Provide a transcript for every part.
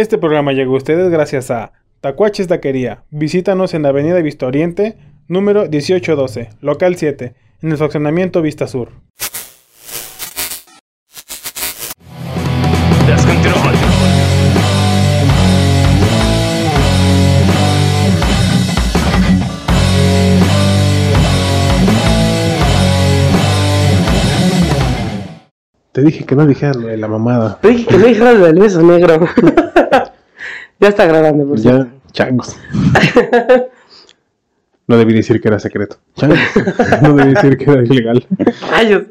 Este programa llegó a ustedes gracias a Tacuaches Taquería. Visítanos en la Avenida Vista Oriente, número 1812, local 7, en el fraccionamiento Vista Sur. Te dije que no dijeras lo de la mamada. Te dije que no dijeras del beso negro. ya está grabando, por cierto. Ya, changos. No debí decir que era secreto. Changos. No debí decir que era ilegal. Rayos.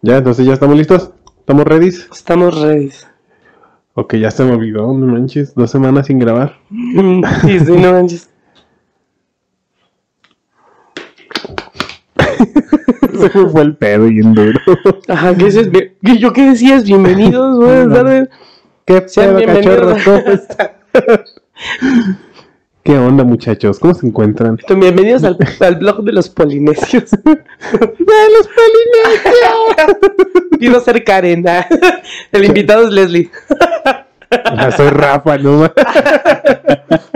Ya, entonces ya estamos listos. ¿Estamos ready? Estamos ready. Ok, ya se me olvidó, no manches. Dos semanas sin grabar. Sí, sí, no manches. Se me fue el pedo bien duro. Ajá. Bien- ¿Qué- ¿Yo qué decías? Bienvenidos, buenas tardes. ¿Qué Sean pedo, bienvenidos. cachorros? ¿Cómo están? ¿Qué onda, muchachos? ¿Cómo se encuentran? Bienvenidos al, al blog de los polinesios. ¡De los polinesios! Quiero ser Karen. ah. El invitado es Leslie. Ah, soy Rafa, no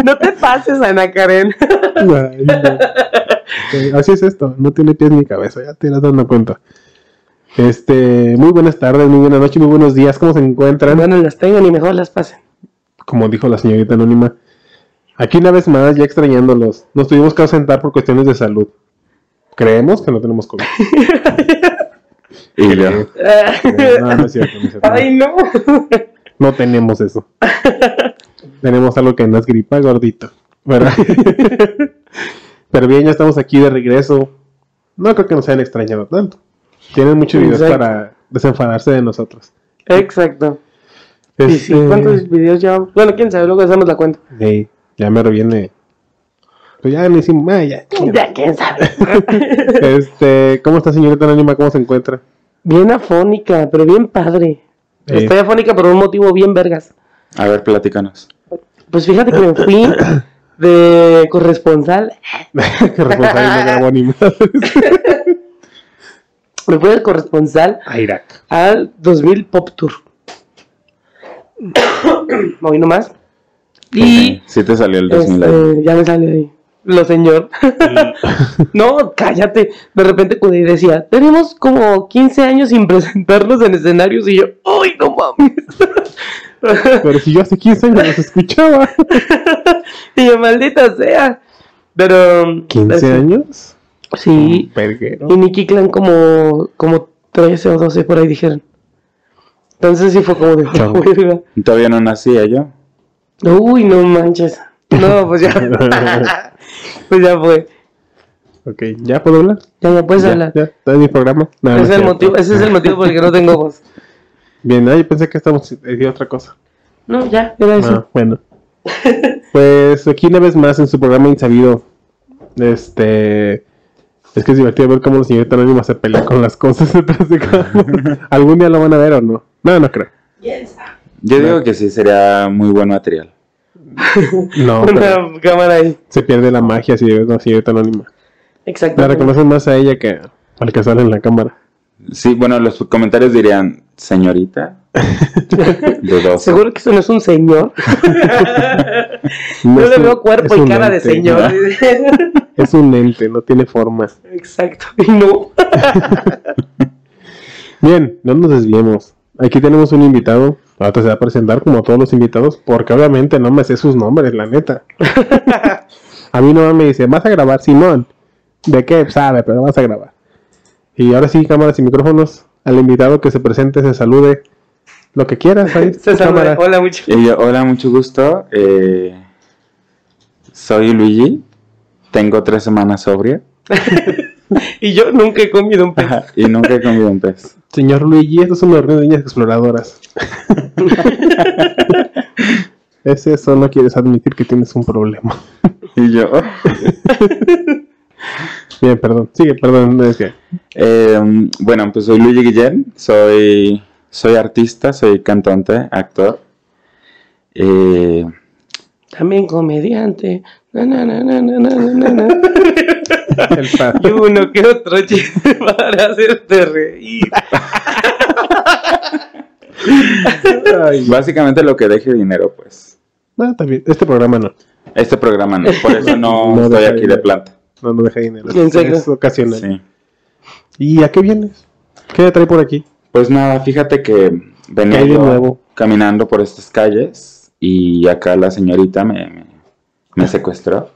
No te pases, Ana Karen. Ay, no. Así es esto, no tiene pies ni cabeza, ya te irás dando cuenta. Este, muy buenas tardes, muy buenas noches, muy buenos días, ¿cómo se encuentran? Bueno, las tengo ni mejor las pasen. Como dijo la señorita anónima, aquí una vez más, ya extrañándolos, nos tuvimos que ausentar por cuestiones de salud. Creemos que no tenemos COVID. Y. Eh, No, no es cierto, no es cierto. Ay, no. No tenemos eso. tenemos algo que no es gripa, gordito. ¿Verdad? Pero bien, ya estamos aquí de regreso. No creo que nos hayan extrañado tanto. Tienen muchos videos Exacto. para desenfadarse de nosotros. Exacto. Y Este, ¿cuántos videos ya? Bueno, quién sabe, luego hacemos la cuenta. ya me reviene. Pues ya ni hicimos. ah, ya. Ya, quién sabe. Este, ¿cómo está señorita anónima? ¿Cómo se encuentra? bien afónica, pero bien padre. Eh. Estoy afónica por un motivo bien vergas. A ver, platícanos. Pues fíjate que me fui de corresponsal. que responsable no grabó ni. Me fui de corresponsal A Irak. al 2000 Pop Tour. Hoy nomás. Y Ok, Sí te salió el 2000 ahí. este, ya me salió ahí. Lo señor. no, cállate. De repente cuando decía, tenemos como 15 años sin presentarnos en escenarios y yo, ¡ay, no mames! Pero si yo hace 15 años los escuchaba. y yo, maldita sea. Pero... ¿15 así- años? Sí. Perguero. Y Nicky Clan como, como 13 o 12 por ahí dijeron. Entonces sí fue como de. Todavía no nacía yo. Uy, no manches. No, pues ya. pues ya fue. Ok, ¿ya puedo hablar? Ya, ya puedes ya, hablar. ya, está en mi programa. No, ese, es es el motivo, ese es el motivo por el que no tengo voz. Bien, ahí pensé que estábamos diciendo otra cosa. No, ya, era eso. Ah, bueno. Pues aquí una vez más en su programa Insabido. Este. Es que es divertido ver cómo la señorita anónima se pelea con las cosas detrás de cámara. ¿Algún día lo van a ver o no? No, no creo. Yo digo que sí sería muy buen material. No, Una cámara ahí. se pierde la magia si ves a la señorita anónima. Exacto. La reconocen más a ella que al que sale en la cámara. Sí, bueno, los comentarios dirían, señorita. De dos. Seguro que eso no es un señor. No es le veo cuerpo es y cara de señor. Es un ente, no tiene forma. Exacto. Y no. Bien, no nos desviemos. Aquí tenemos un invitado. Ahora se va a presentar como todos los invitados, porque obviamente no me sé sus nombres, la neta. a mí no me dice, vas a grabar, Simón. ¿De qué? Sabe, pero vas a grabar. Y ahora sí, cámaras y micrófonos. Al invitado que se presente, se salude. Lo que quieras, ahí. Se cámara. Hola, mucho. Y yo, hola, mucho gusto. eh, soy Luigi. Tengo tres semanas sobria. Y yo nunca he comido un pez. Y nunca he comido un pez. Señor Luigi, estos son de niñas exploradoras. es eso, no quieres admitir que tienes un problema. Y yo. Bien, perdón. Sigue, perdón. Es que... Eh, bueno, pues soy Luigi Guillén, soy, soy artista, soy cantante, actor. Eh, También comediante. Na, na, na, na, na, na, na, na. El pa- Y uno que otro chiste para hacerte reír. Ay, Básicamente lo que deje dinero, pues. también. Este programa no. Este programa no, por eso no, No estoy aquí de dinero. planta. No, no deja dinero. ¿En serio? Es ocasional. Sí. ¿Y a qué vienes? ¿Qué te trae por aquí? Pues nada, fíjate que venía caminando por estas calles y acá la señorita me, me, me secuestró.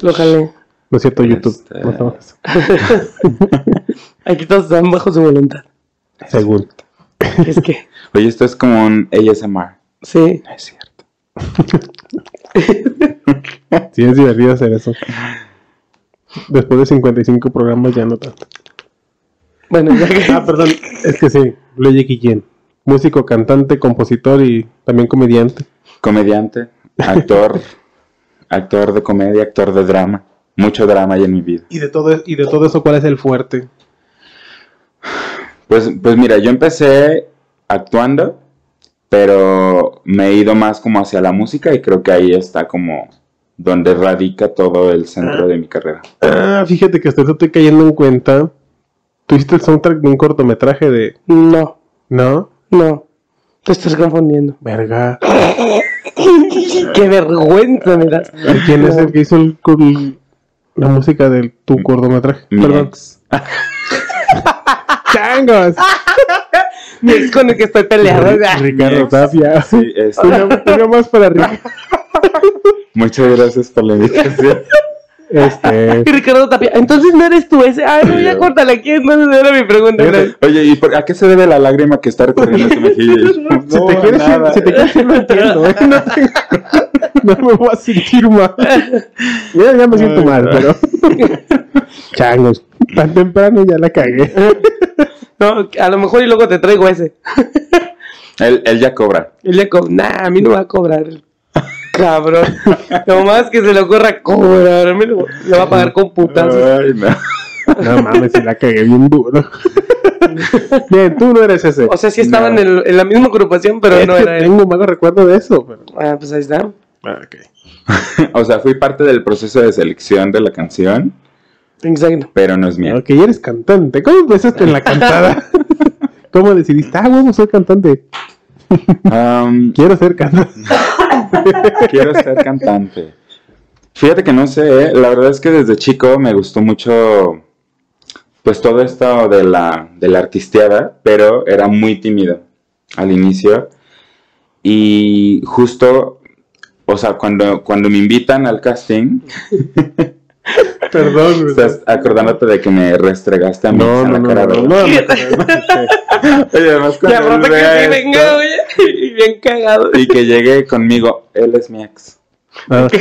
Lo jalé. No es cierto, YouTube. Este- No estamos- Aquí todos están bajo su voluntad. Según. Es que, Oye, esto es como un ASMR. sí. No es cierto. Sí, es divertido hacer eso. Después de 55 programas ya no tanto. Bueno, ya que. Ah, perdón. Es que sí. Luigi Guillén. Músico, cantante, compositor y también comediante. Comediante, actor, actor de comedia, actor de drama. Mucho drama hay en mi vida. Y de todo, y de todo eso, ¿cuál es el fuerte? Pues, pues mira, yo empecé actuando, pero me he ido más como hacia la música y creo que ahí está como donde radica todo el centro de mi carrera. Ah, fíjate que hasta estoy cayendo en cuenta. Tú hiciste el soundtrack de un cortometraje de. No, ¿No? no. Te estás confundiendo. Verga. Qué vergüenza me das. ¿Y quién es el que hizo el, cor- la música de tu cortometraje? Mi Perdón. ex. ¡Changos! Mi ex con el que estoy peleado. Ricardo. Tapia. Sí, este, Una, una más para Ricardo. muchas gracias por la invitación. Este. Y Ricardo Tapia. Entonces no eres tú ese. Ay, no, ya No. córtala aquí. Entonces era mi pregunta. Oye, ¿y por, a qué se debe la lágrima que está recorriendo tu mejilla? Yo, Si "No, te quieres ir, nada". si te quieres lo entiendo, ¿eh? No, te- no me voy a sentir mal. Ya, ya me siento Ay, mal, no. pero. Changos. Tan temprano ya la cagué. No, a lo mejor y luego te traigo ese. Él, él ya cobra. Y le co nah, a mí no va a cobrar. Cabrón. Nomás que se le ocurra cobrarme, lo, lo va a pagar con putazos. Ay, no. No mames, si la cagué bien duro. Bien, tú no eres ese. O sea, sí estaban No. en, el- en la misma agrupación, pero Es no que era él. tengo malo recuerdo de eso. Pero... Ah, pues ahí está. Ah, ok. O sea, fui parte del proceso de selección de la canción, Exacto. pero no es mía. Ok, eres cantante. ¿Cómo empezaste en la cantada? ¿Cómo decidiste? Ah, bueno, soy cantante. Am, Quiero ser cantante. quiero ser cantante. Fíjate que no sé, ¿eh? la verdad es que desde chico me gustó mucho, pues todo esto de la, de la artisteada, pero era muy tímido al inicio. Y justo, o sea, cuando, cuando me invitan al casting, Perdón, estás acordándote de que me restregaste a mí No, no, la no, cara, no, no, ¿verdad? no, no, Oye, además Y cuando aparte él que sí, venga, oye. Y bien cagado. y que llegue conmigo, él es mi ex. Ah.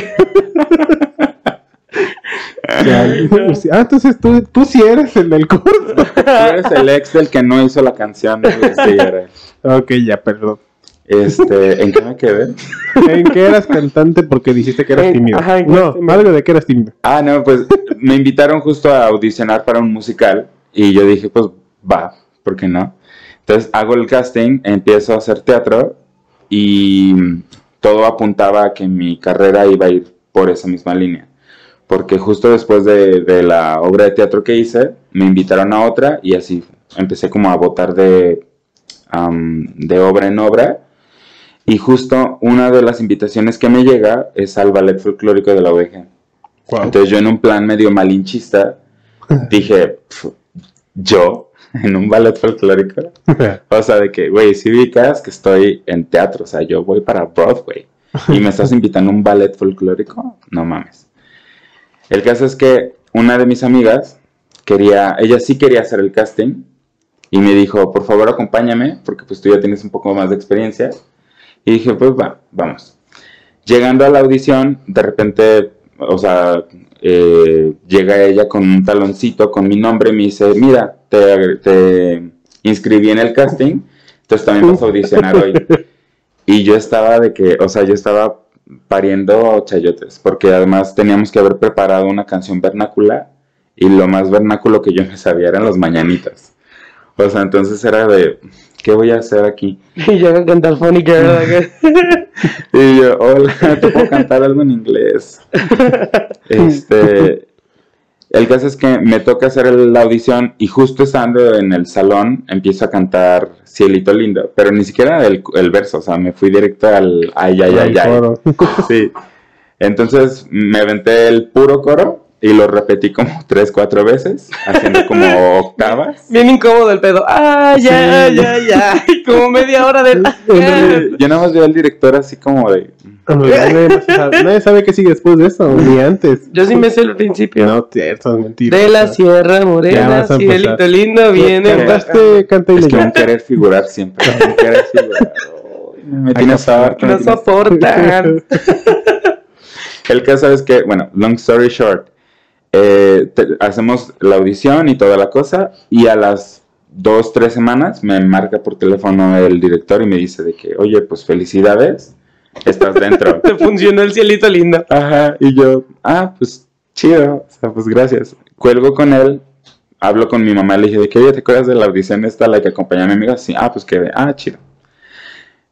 Ah, entonces tú, tú sí eres el del curso. Tú eres el ex del que no hizo la canción. ¿no? Sí, era. Ok, ya, perdón. Este, ¿en qué me quedé? ¿En qué eras cantante porque dijiste que eras En- tímido? ajá, no, tímido. algo de que eras tímido. Ah, no, pues me invitaron justo a audicionar para un musical y yo dije, pues va, ¿por qué no? Entonces hago el casting, empiezo a hacer teatro y todo apuntaba a que mi carrera iba a ir por esa misma línea. Porque justo después de, de la obra de teatro que hice, me invitaron a otra y así empecé como a votar de obra en obra. Y justo una de las invitaciones que me llega es al ballet folclórico de la OVG. Entonces yo en un plan medio malinchista dije, "Pf, yo en un ballet folclórico, o sea, de que, güey, si ubicas que estoy en teatro, o sea, yo voy para Broadway y me estás invitando a un ballet folclórico, no mames. El caso es que una de mis amigas quería, ella sí quería hacer el casting y me dijo, por favor acompáñame, porque pues tú ya tienes un poco más de experiencia. Y dije, pues va, vamos. Llegando a la audición, de repente, o sea, eh, llega ella con un taloncito con mi nombre y me dice, mira, te, te inscribí en el casting, entonces también vas a audicionar hoy. Y yo estaba de que, o sea, yo estaba pariendo chayotes, porque además teníamos que haber preparado una canción vernácula y lo más vernáculo que yo me sabía eran las mañanitas. O sea, entonces era de, ¿qué voy a hacer aquí? Y llega a cantar Funny Girl. Y yo, hola, ¿te puedo cantar algo en inglés? Este, El caso es que me toca hacer la audición y justo estando en el salón empiezo a cantar Cielito Lindo, pero ni siquiera el, el verso, o sea, me fui directo al ay, ay, ay, ay. coro. Sí. Entonces me aventé el puro coro y lo repetí como tres, cuatro veces, haciendo como octavas. Bien incómodo el pedo. Ay, Sí. ay, ay, ay. Como media hora de. Yo nada más veo al director así como de... nadie, sabe, nadie sabe qué sigue después de eso, ni antes. Yo sí me sé el principio. No, cierto, es mentira. de la Sierra Ya Morena, a cielito lindo, viene. Cantaste, canta y Es que un querer figurar siempre. Un querer figurar. Me tienes me No soportan. El caso es que, bueno, long story short, eh, te- hacemos la audición y toda la cosa, y a las dos, tres semanas me marca por teléfono el director y me dice de que, oye, pues felicidades, estás dentro. Te funcionó el cielito lindo. Ajá, y yo, ah, pues chido, o sea, pues gracias. Cuelgo con él, hablo con mi mamá, le dije de que, oye, ¿te acuerdas de la audición esta, la que acompañé a mi amiga? Sí, ah, pues que, ah, chido.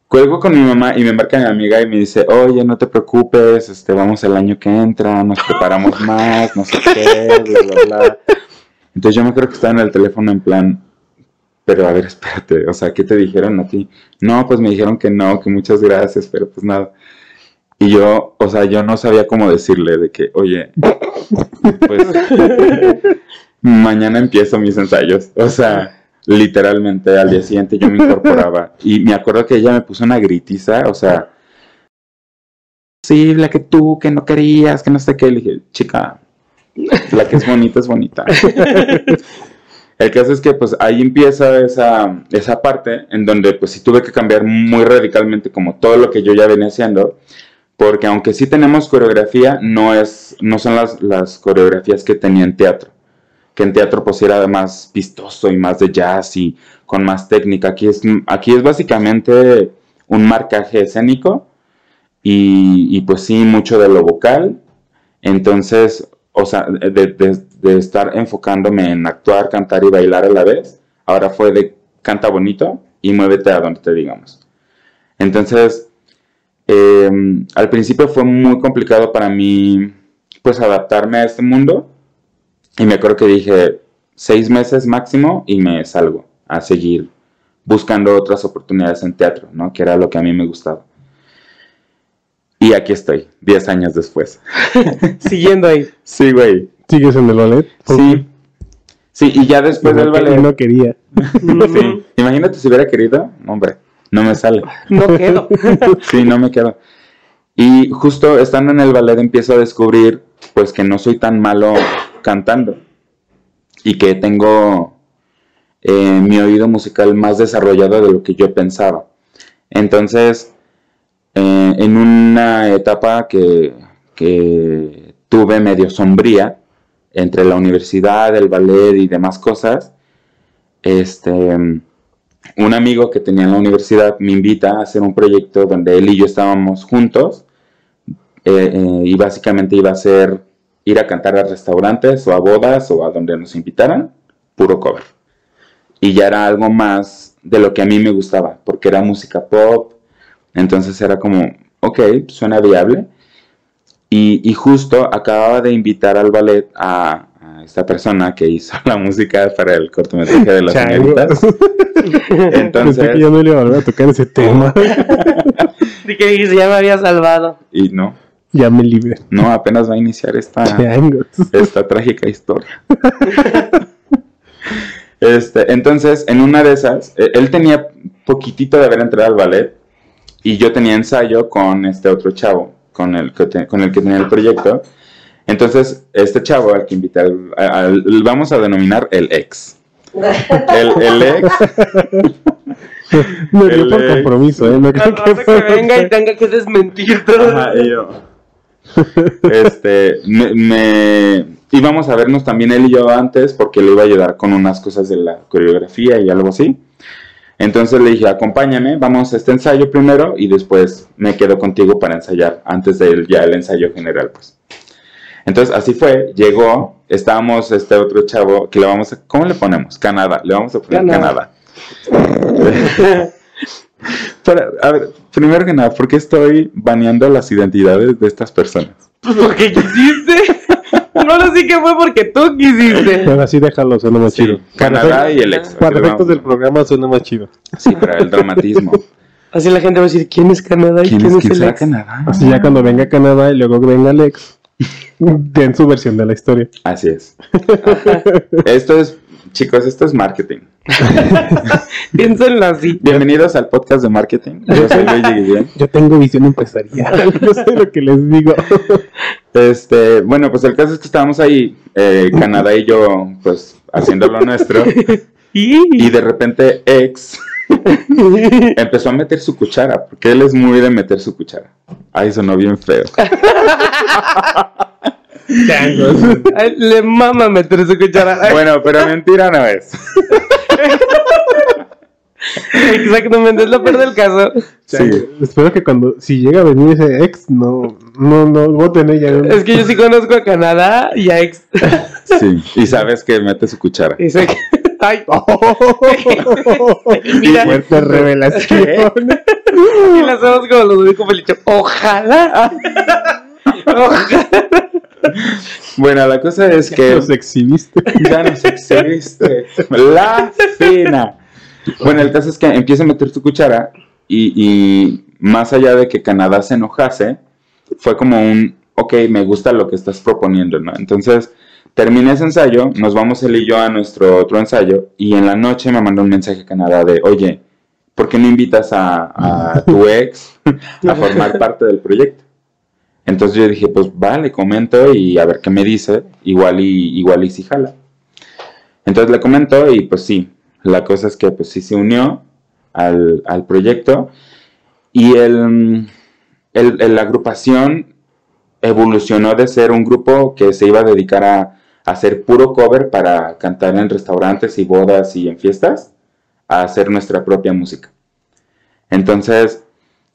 Cuelgo con mi mamá y me marca mi amiga y me dice, oye, no te preocupes, este, vamos el año que entra, nos preparamos más, no sé qué, bla, bla, bla. Entonces yo me creo que estaba en el teléfono en plan, pero a ver, espérate, o sea, ¿qué te dijeron a ti? No, pues me dijeron que no, que muchas gracias, pero pues nada. Y yo, o sea, yo no sabía cómo decirle de que, oye, pues mañana empiezo mis ensayos. O sea, literalmente al día siguiente yo me incorporaba. Y me acuerdo que ella me puso una gritiza, o sea, sí, la que tú, que no querías, que no sé qué. Le dije, chica, la que es bonita es bonita. El caso es que pues ahí empieza esa, esa parte en donde pues sí tuve que cambiar muy radicalmente como todo lo que yo ya venía haciendo, porque aunque sí tenemos coreografía, no, es, no son las, las coreografías que tenía en teatro, que en teatro pues era más vistoso y más de jazz y con más técnica. Aquí es, aquí es básicamente un marcaje escénico y, y pues sí mucho de lo vocal, entonces, o sea, de, estar enfocándome en actuar, cantar y bailar a la vez, ahora fue de canta bonito y muévete a donde te digamos. Entonces, eh, al principio fue muy complicado para mí, pues, adaptarme a este mundo. Y me acuerdo que dije, seis meses máximo y me salgo a seguir buscando otras oportunidades en teatro, ¿no? Que era lo que a mí me gustaba. Y aquí estoy, diez años después. Siguiendo ahí. Sí, güey. ¿Sigues en el ballet? Sí. Sí, y ya después del que- ballet. no quería. Sí. Imagínate si hubiera querido. Hombre, no me sale. No quedo. Sí, no me quedo. Y justo estando en el ballet empiezo a descubrir pues que no soy tan malo cantando y que tengo eh, mi oído musical más desarrollado de lo que yo pensaba. Entonces, eh, en una etapa que, que tuve medio sombría entre la universidad, el ballet y demás cosas, este, un amigo que tenía en la universidad me invita a hacer un proyecto donde él y yo estábamos juntos eh, y básicamente iba a ser ir a cantar a restaurantes o a bodas o a donde nos invitaran, puro cover. Y ya era algo más de lo que a mí me gustaba, porque era música pop, entonces era como, ok, suena viable. Y, y justo acababa de invitar al ballet a, a esta persona que hizo la música para el cortometraje de las Chango. señoritas. Pensé Entonces, que ya no le iba a volver a tocar ese tema. Y que ya me había salvado. y no, ya me libre. no, apenas va a iniciar esta, esta trágica historia. Este, entonces, en una de esas, eh, él tenía poquitito de haber entrado al ballet y yo tenía ensayo con este otro chavo, con el que, te- con el que tenía el proyecto. Entonces, este chavo al que invité, al- al- vamos a denominar el ex. El, el ex, Me dio por compromiso, ¿eh? No creo que que venga y tenga que desmentir todo. Ajá, y yo. Este, me, me- íbamos a vernos también él y yo antes porque le iba a ayudar con unas cosas de la coreografía y algo así. Entonces le dije, acompáñame, vamos a este ensayo primero y después me quedo contigo para ensayar antes del ya el ensayo general, pues. Entonces así fue, llegó, estábamos este otro chavo que le vamos a, ¿cómo le ponemos? Canadá, le vamos a poner Canadá. Canadá. Para, a ver, primero que nada, ¿por qué estoy baneando las identidades de estas personas? Pues porque quisiste. No sí que fue porque tú quisiste. Pero así déjalo, suena más Sí, chido. Canadá y el ex. Para efectos del programa suena más chido. Sí, para el dramatismo. Así la gente va a decir, ¿quién es Canadá y ¿Quién, quién, es, el ex? Canadá? Así ya cuando venga Canadá y luego venga Alex, den su versión de la historia. Así es. Esto es, chicos, esto es marketing. Piénsenlo así. Bienvenidos al podcast de marketing. Yo soy Luigi Guillén. Yo tengo visión empresarial, no sé lo que les digo. Este, bueno, pues el caso es que estábamos ahí, eh, Canadá y yo, pues haciendo lo nuestro, y Y... de repente ex empezó a meter su cuchara, porque él es muy de meter su cuchara. Ay, sonó bien feo. Ay, Le mama meter su cuchara. Ay, Bueno, pero mentira no es. Exactamente, es lo peor del caso. Sí. Espero que cuando, si llega a venir ese ex, no, no, no voten ella. Es que yo sí conozco a Canadá y a ex. Sí, y sabes que mete su cuchara. Y sé que... Ay, Mira, fuerte revelación. y la hacemos como los dijo Felicho. Ojalá. Ojalá. Bueno, la cosa es que Los exhibiste. ya nos exhibiste. La fina. Bueno, el caso es que empieza a meter su cuchara y, y más allá de que Canadá se enojase, fue como un, ok, me gusta lo que estás proponiendo, ¿no? Entonces, terminé ese ensayo, nos vamos él y yo a nuestro otro ensayo y en la noche me mandó un mensaje a Canadá de, oye, ¿por qué no invitas a, a tu ex a formar parte del proyecto? Entonces yo dije, pues vale, comento y a ver qué me dice, igual y, igual y si jala. Entonces le comento y pues sí, la cosa es que pues sí se unió al, al proyecto y el, el- la agrupación evolucionó de ser un grupo que se iba a dedicar a, a hacer puro cover para cantar en restaurantes y bodas y en fiestas, a hacer nuestra propia música. Entonces,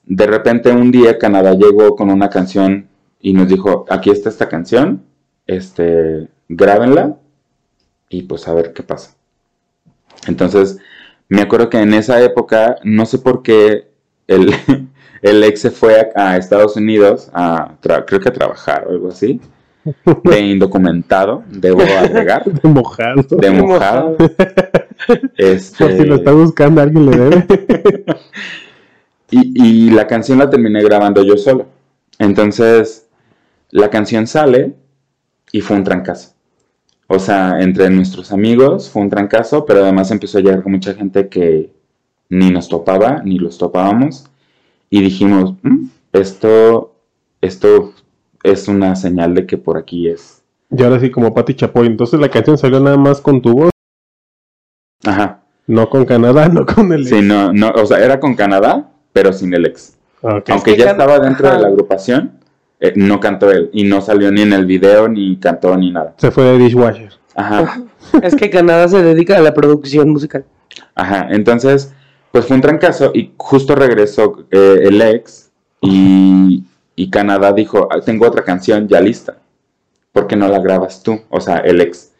de repente un día Canadá llegó con una canción y nos dijo, aquí está esta canción, este, grábenla y pues a ver qué pasa. Entonces, me acuerdo que en esa época, no sé por qué, el, el ex se fue a, a Estados Unidos, a creo que a trabajar o algo así, de indocumentado, debo agregar, De mojado. de mojado. Este, Por si lo está buscando, alguien le debe. Y, y la canción la terminé grabando yo solo. Entonces, la canción sale y fue un trancazo. O sea, entre nuestros amigos fue un trancazo, pero además empezó a llegar con mucha gente que ni nos topaba, ni los topábamos. Y dijimos, "Mm, esto, esto es una señal de que por aquí es. Y ahora sí, como Pati Chapoy. Entonces la canción salió nada más con tu voz, Ajá. no con Canadá, no con el. Sí, no, no, o sea, era con Canadá, pero sin el ex. Aunque que ya can- estaba dentro de la agrupación, eh, no cantó él. Y no salió ni en el video, ni cantó, ni nada. Se fue de dishwasher. Ajá, Es que Canadá se dedica a la producción musical. ajá. Entonces, pues fue un trancazo y justo regresó eh, el ex y, y Canadá dijo, "Ah, tengo otra canción ya lista. ¿Por qué no la grabas tú? O sea, el ex.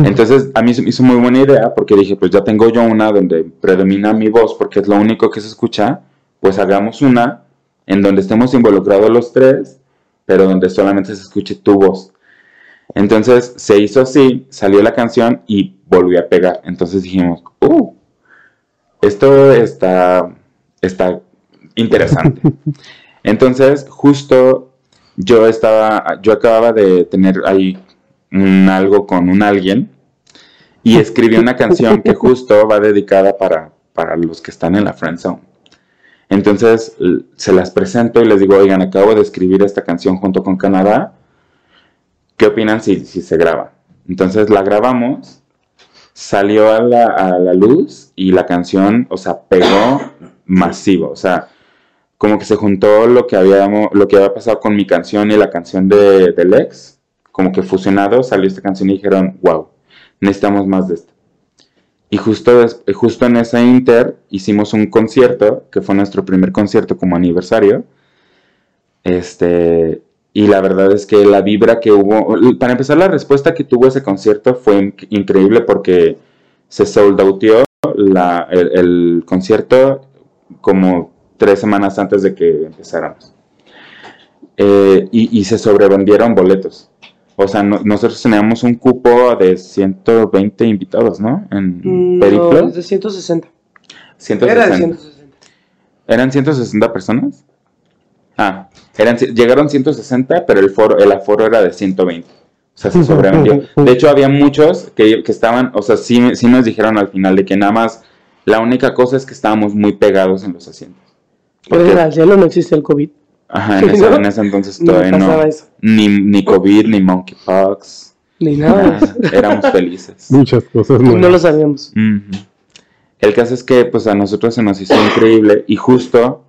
Entonces, a mí se me hizo muy buena idea porque dije, pues ya tengo yo una donde predomina mi voz porque es lo único que se escucha, pues hagamos una en donde estemos involucrados los tres, pero donde solamente se escuche tu voz. Entonces se hizo así, salió la canción y volvió a pegar. Entonces dijimos, uh, esto está, está interesante. Entonces, justo yo estaba, yo acababa de tener ahí un algo con un alguien y escribí una canción que justo va dedicada para, para los que están en la friend zone. Entonces se las presento y les digo, oigan, acabo de escribir esta canción junto con Canadá. ¿Qué opinan si, se graba? Entonces la grabamos, salió a la, luz y la canción, o sea, pegó masivo. O sea, como que se juntó lo que, habíamos, lo que había pasado con mi canción y la canción de, del ex. Como que fusionado salió esta canción y dijeron, wow, necesitamos más de esto. Y justo, des- justo en ese inter hicimos un concierto, que fue nuestro primer concierto como aniversario. Este, y la verdad es que la vibra que hubo, para empezar la respuesta que tuvo ese concierto fue inc- increíble porque se sold outeó la, el, el concierto como tres semanas antes de que empezáramos. Eh, y, y se sobrevendieron boletos. O sea, no- nosotros teníamos un cupo de 120 invitados, ¿no? En Mm, Periplo. No, es de 160. 160. Era de 160. ¿Eran 160 personas? Ah, eran, llegaron 160, pero el foro, el aforo era de 120. O sea, se sobrevendió. De hecho, había muchos que, que estaban, o sea, sí, sí nos dijeron al final de que nada más, la única cosa es que estábamos muy pegados en los asientos. Porque- al cielo no existe el COVID. Ajá, en, ese, ¿no? en ese entonces todavía no. pasaba eso. Ni, ni COVID, ni monkeypox. Ni nada. éramos felices. Muchas cosas Y no lo nuevas. sabíamos. El caso es que pues a nosotros se nos hizo increíble y justo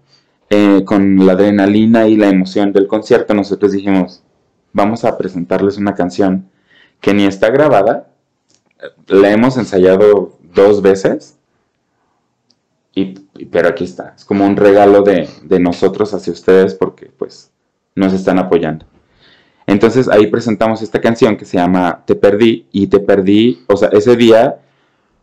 eh, con la adrenalina y la emoción del concierto nosotros dijimos, vamos a presentarles una canción que ni está grabada, eh, la hemos ensayado dos veces, y- pero aquí está, es como un regalo de, de nosotros hacia ustedes porque pues nos están apoyando. Entonces ahí presentamos esta canción que se llama Te Perdí y Te Perdí, o sea, ese día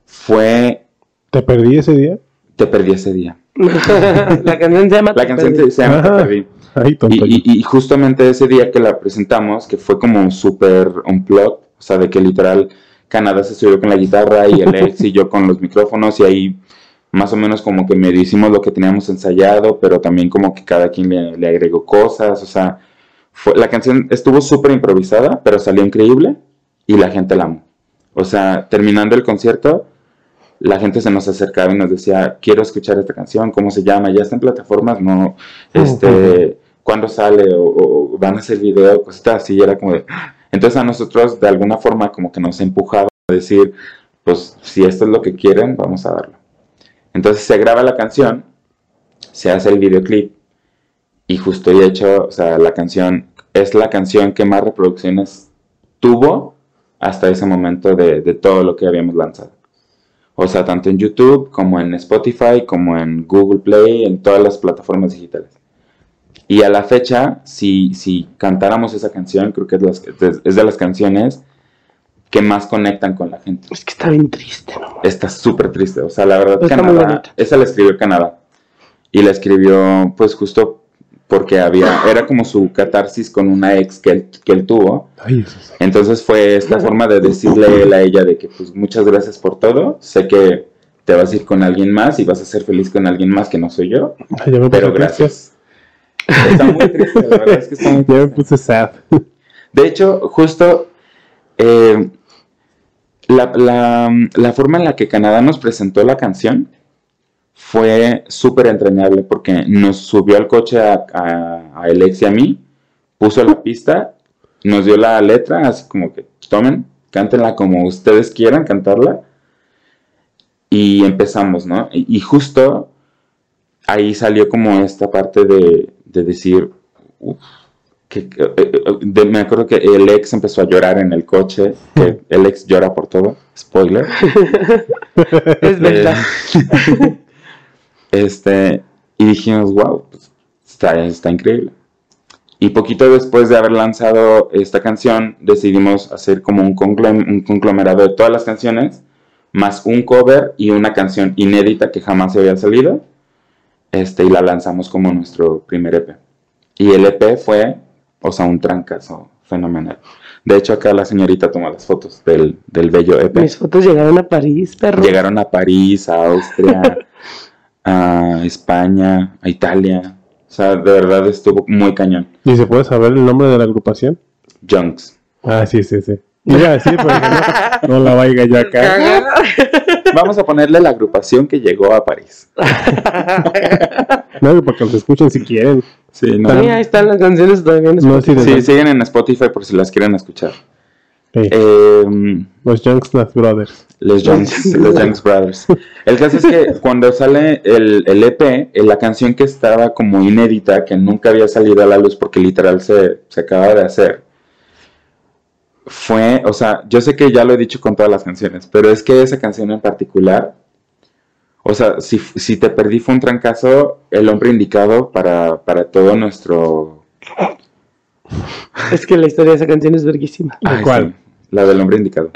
fue ¿Te perdí ese día? Te Perdí ese día. la canción se llama La Te canción Perdí. se llama Te. Perdí. Ay, Y, tonto. y- y justamente ese día que la presentamos, que fue como un super unplug, o sea, de que literal Canadá se subió con la guitarra y el ex y yo con los micrófonos y ahí más o menos como que medio hicimos lo que teníamos ensayado, pero también como que cada quien le, le agregó cosas, o sea, fue, la canción estuvo súper improvisada, pero salió increíble y la gente la amó. O sea, terminando el concierto, la gente se nos acercaba y nos decía, quiero escuchar esta canción, ¿cómo se llama? Ya está en plataformas, no, este, ¿cuándo sale? O, o van a hacer video, cositas así, y era como de... Entonces a nosotros de alguna forma como que nos empujaba a decir, pues si esto es lo que quieren, vamos a darlo. Entonces se graba la canción, se hace el videoclip y justo y hecho, o sea, la canción es la canción que más reproducciones tuvo hasta ese momento de, de todo lo que habíamos lanzado. O sea, tanto en YouTube como en Spotify, como en Google Play, en todas las plataformas digitales. Y a la fecha, si, si cantáramos esa canción, creo que es de las canciones que más conectan con la gente. Es que está bien triste, ¿no? Está súper triste. O sea, la verdad, Está Canadá, esa la escribió Canadá. Y la escribió, pues, justo porque había, era como su catarsis con una ex que él, que él tuvo. Ay, eso es- Entonces fue esta forma de decirle él a ella de que, pues, muchas gracias por todo. Sé que te vas a ir con alguien más y vas a ser feliz con alguien más que no soy yo. Ay, ya me Pero triste. gracias. Está muy triste, la verdad es que está muy Ya me triste. puse sad. De hecho, justo eh, la, la- forma en la que Canadá nos presentó la canción fue súper entrañable porque nos subió al coche a, Alex y a mí, puso la pista, nos dio la letra, así como que tomen, cántenla como ustedes quieran cantarla. Y empezamos, ¿no? Y, justo ahí salió como esta parte de, de decir, "Uf, que, eh, eh, de- me acuerdo que el ex empezó a llorar en el coche, que el ex llora por todo, spoiler. Es verdad. Eh, este, y dijimos, wow, pues, está, está increíble. Y poquito después de haber lanzado esta canción, decidimos hacer como un, un conglomerado de todas las canciones, más un cover y una canción inédita que jamás se había salido. Este, y la lanzamos como nuestro primer EP. Y el EP fue, o sea, un trancazo fenomenal. De hecho, acá la señorita tomó las fotos del, del bello EP. Mis fotos llegaron a París, perro. Llegaron a París, a Austria, a España, a Italia. O sea, de verdad estuvo muy cañón. ¿Y se puede saber el nombre de la agrupación? Junks. Ah, sí, sí, sí. Iba a decir, no, no la vaya yo acá. Vamos a ponerle la agrupación que llegó a París. No, para que los escuchen si quieren. Sí, no. Sí, ahí están las canciones No, Spotify. sí, siguen en Spotify por si las quieren escuchar. Sí, Eh, Los Junksnas Brothers. los Junks, los Junks Brothers. El caso es que cuando sale el, el EP, eh, la canción que estaba como inédita, que nunca había salido a la luz porque literal se, se acaba de hacer, fue, o sea, yo sé que ya lo he dicho con todas las canciones, pero es que esa canción en particular, o sea, si, si te perdí fue un trancazo, el hombre indicado para, para todo nuestro... Es que la historia de esa canción es verguísima. ¿De Ay, cuál? sí, la del hombre indicado.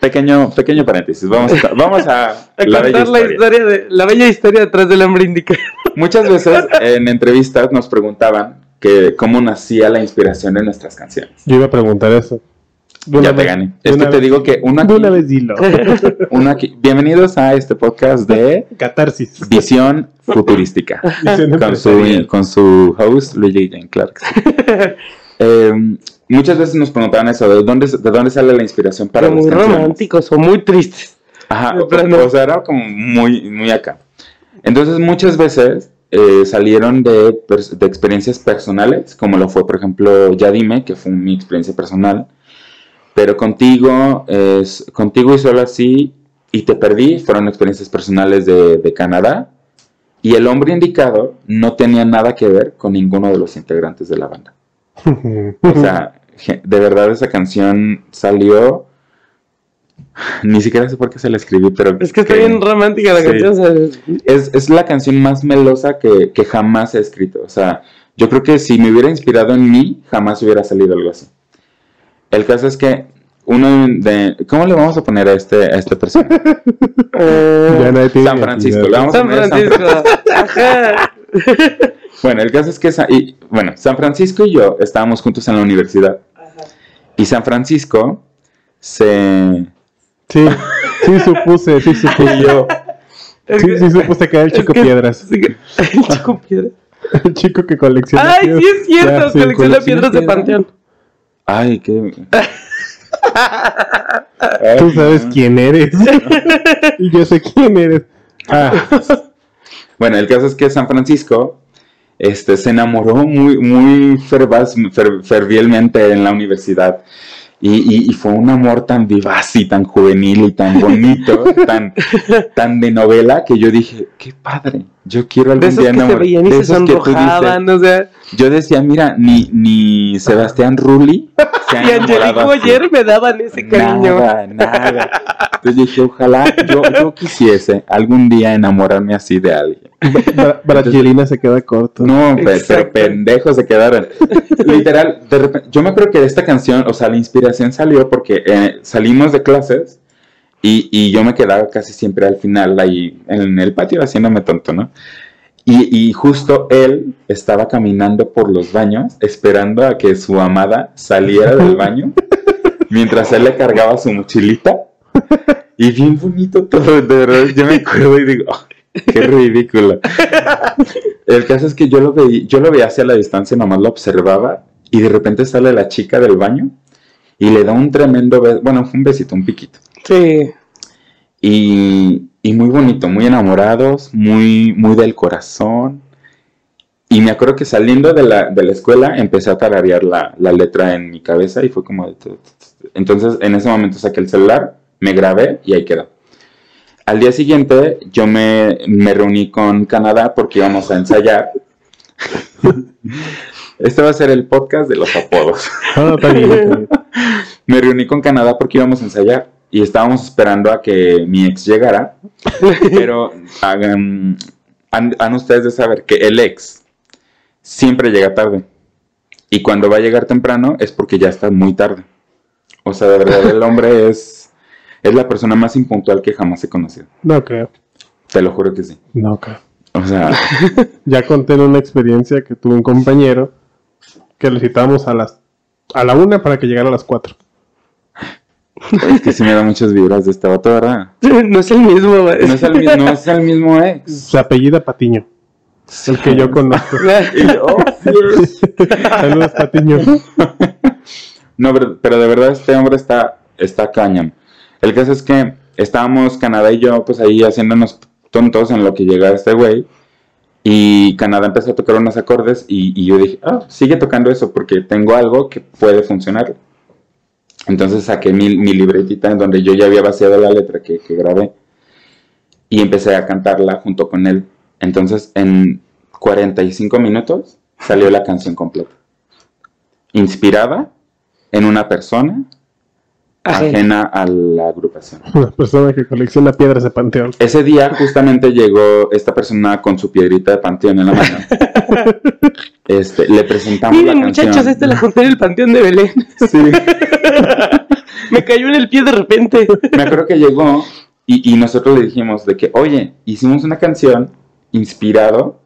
pequeño, pequeño paréntesis, vamos a, vamos a, A la contar bella la historia. historia de la bella historia detrás del hombre indicado. Muchas veces en entrevistas nos preguntaban que cómo nacía la inspiración de nuestras canciones. Yo iba a preguntar eso. Una Ya te gané. Es que una te digo que una aquí, vez dilo. aquí. Bienvenidos a este podcast de Catarsis. Visión Futurística. Visión con su, con su host, Luigi Jane Clark. Eh, muchas veces nos preguntaban eso, ¿de dónde, de dónde sale la inspiración para las muy canciones? románticos o muy tristes. Ajá, o, o sea, era como muy, muy acá. Entonces, muchas veces eh, salieron de, de experiencias personales, como lo fue, por ejemplo, Ya Dime, que fue mi experiencia personal. Pero contigo, es, contigo y solo así, y te perdí, fueron experiencias personales de, de Canadá. Y el hombre indicado no tenía nada que ver con ninguno de los integrantes de la banda. O sea, de verdad esa canción salió. Ni siquiera sé por qué se la escribí, pero. Es que está que- bien romántica la Sí. canción. o sea, es, es la canción más melosa que, que jamás he escrito. O sea, yo creo que si me hubiera inspirado en mí, jamás hubiera salido algo así. El caso es que uno de. ¿Cómo le vamos a poner a este, a eh, nadie tiene San Francisco, identidad. le vamos a San San Francisco. Ajá. Bueno, el caso es que Sa- y, bueno, San Francisco y yo estábamos juntos en la universidad. Y San Francisco se. Sí, sí supuse, sí supuse. yo. Es Sí, que- sí supuse que era el es chico que- piedras. El chico piedra. El chico que colecciona Ay, piedras. sí es cierto. Ya, sí, colecciona colecciona piedras de piedras. panteón. Ay, qué. Tú Ay, sabes quién eres. y yo sé quién eres. Ah, Bueno, el caso es que San Francisco este, se enamoró muy, muy fervaz, fer- fervielmente en la universidad. Y, y- y fue un amor tan vivaz y tan juvenil y tan bonito, tan, tan de novela, que yo dije, qué padre, yo quiero De algún esos día que se enamorar- veían y de se esos que tú dices. o sea. Yo decía, mira, ni, ni Sebastián Rulli se ha Y Angelico ayer me daban ese cariño. Nada, nada. Entonces dije, ojalá yo, yo quisiese algún día enamorarme así de alguien. Bra- Brangelina se queda corto. No, pe- pero pendejos se quedaron. Literal, de repente, yo me acuerdo que de esta canción, o sea, la inspiración salió porque eh, salimos de clases y, y yo me quedaba casi siempre al final ahí en el patio haciéndome tonto, ¿no? Y, y justo él estaba caminando por los baños esperando a que su amada saliera del baño mientras él le cargaba su mochilita. Y bien bonito todo, de verdad, yo me acuerdo y digo, "Oh, qué ridículo. El caso es que yo lo veía, yo lo veía hacia la distancia, nomás lo observaba y de repente sale la chica del baño y le da un tremendo beso, bueno, fue un besito, un piquito. Sí. Y, y muy bonito, muy enamorados, muy, muy del corazón. Y me acuerdo que saliendo de la, de la escuela empecé a tararear la, la letra en mi cabeza y fue como... Entonces en ese momento saqué el celular, me grabé y ahí quedó. Al día siguiente yo me, me reuní con Canadá porque íbamos a ensayar. Este va a ser el podcast de los apodos. Ah, está bien, está bien. Me reuní con Canadá porque íbamos a ensayar y estábamos esperando a que mi ex llegara. Pero hagan, han, han ustedes de saber que el ex siempre llega tarde. Y cuando va a llegar temprano es porque ya está muy tarde. O sea, de verdad el hombre es, es la persona más impuntual que jamás he conocido. No creo. Te lo juro que sí. No creo. O sea, Ya conté en una experiencia que tuve un compañero que le citábamos a las a la una para que llegara a las cuatro. es que sí me da muchas vibras de este vato, ¿verdad? No es el mismo. güey. No es el, mi- no es el mismo ex. Se apellida Patiño. El que yo conozco. Oh, yes. Saludos, Patiño. No, pero, pero de verdad este hombre está, está cañón. El caso es que estábamos Canadá y yo pues ahí haciéndonos tontos en lo que llega este güey. Y Canadá empezó a tocar unos acordes y, y yo dije, ah, sigue tocando eso porque tengo algo que puede funcionar. Entonces saqué mi, mi libretita en donde yo ya había vaciado la letra que, que grabé y empecé a cantarla junto con él. Entonces en 45 minutos salió la canción completa. Inspirada en una persona Ajena. ajena a la agrupación. Una persona que colecciona piedras de panteón. Ese día justamente llegó esta persona con su piedrita de panteón en la mano. Este, le presentamos Miren, la muchachos, canción. este la junté en el panteón de Belén. Sí. Me cayó en el pie de repente. Me acuerdo que llegó y, y nosotros le dijimos de que, oye, hicimos una canción inspirado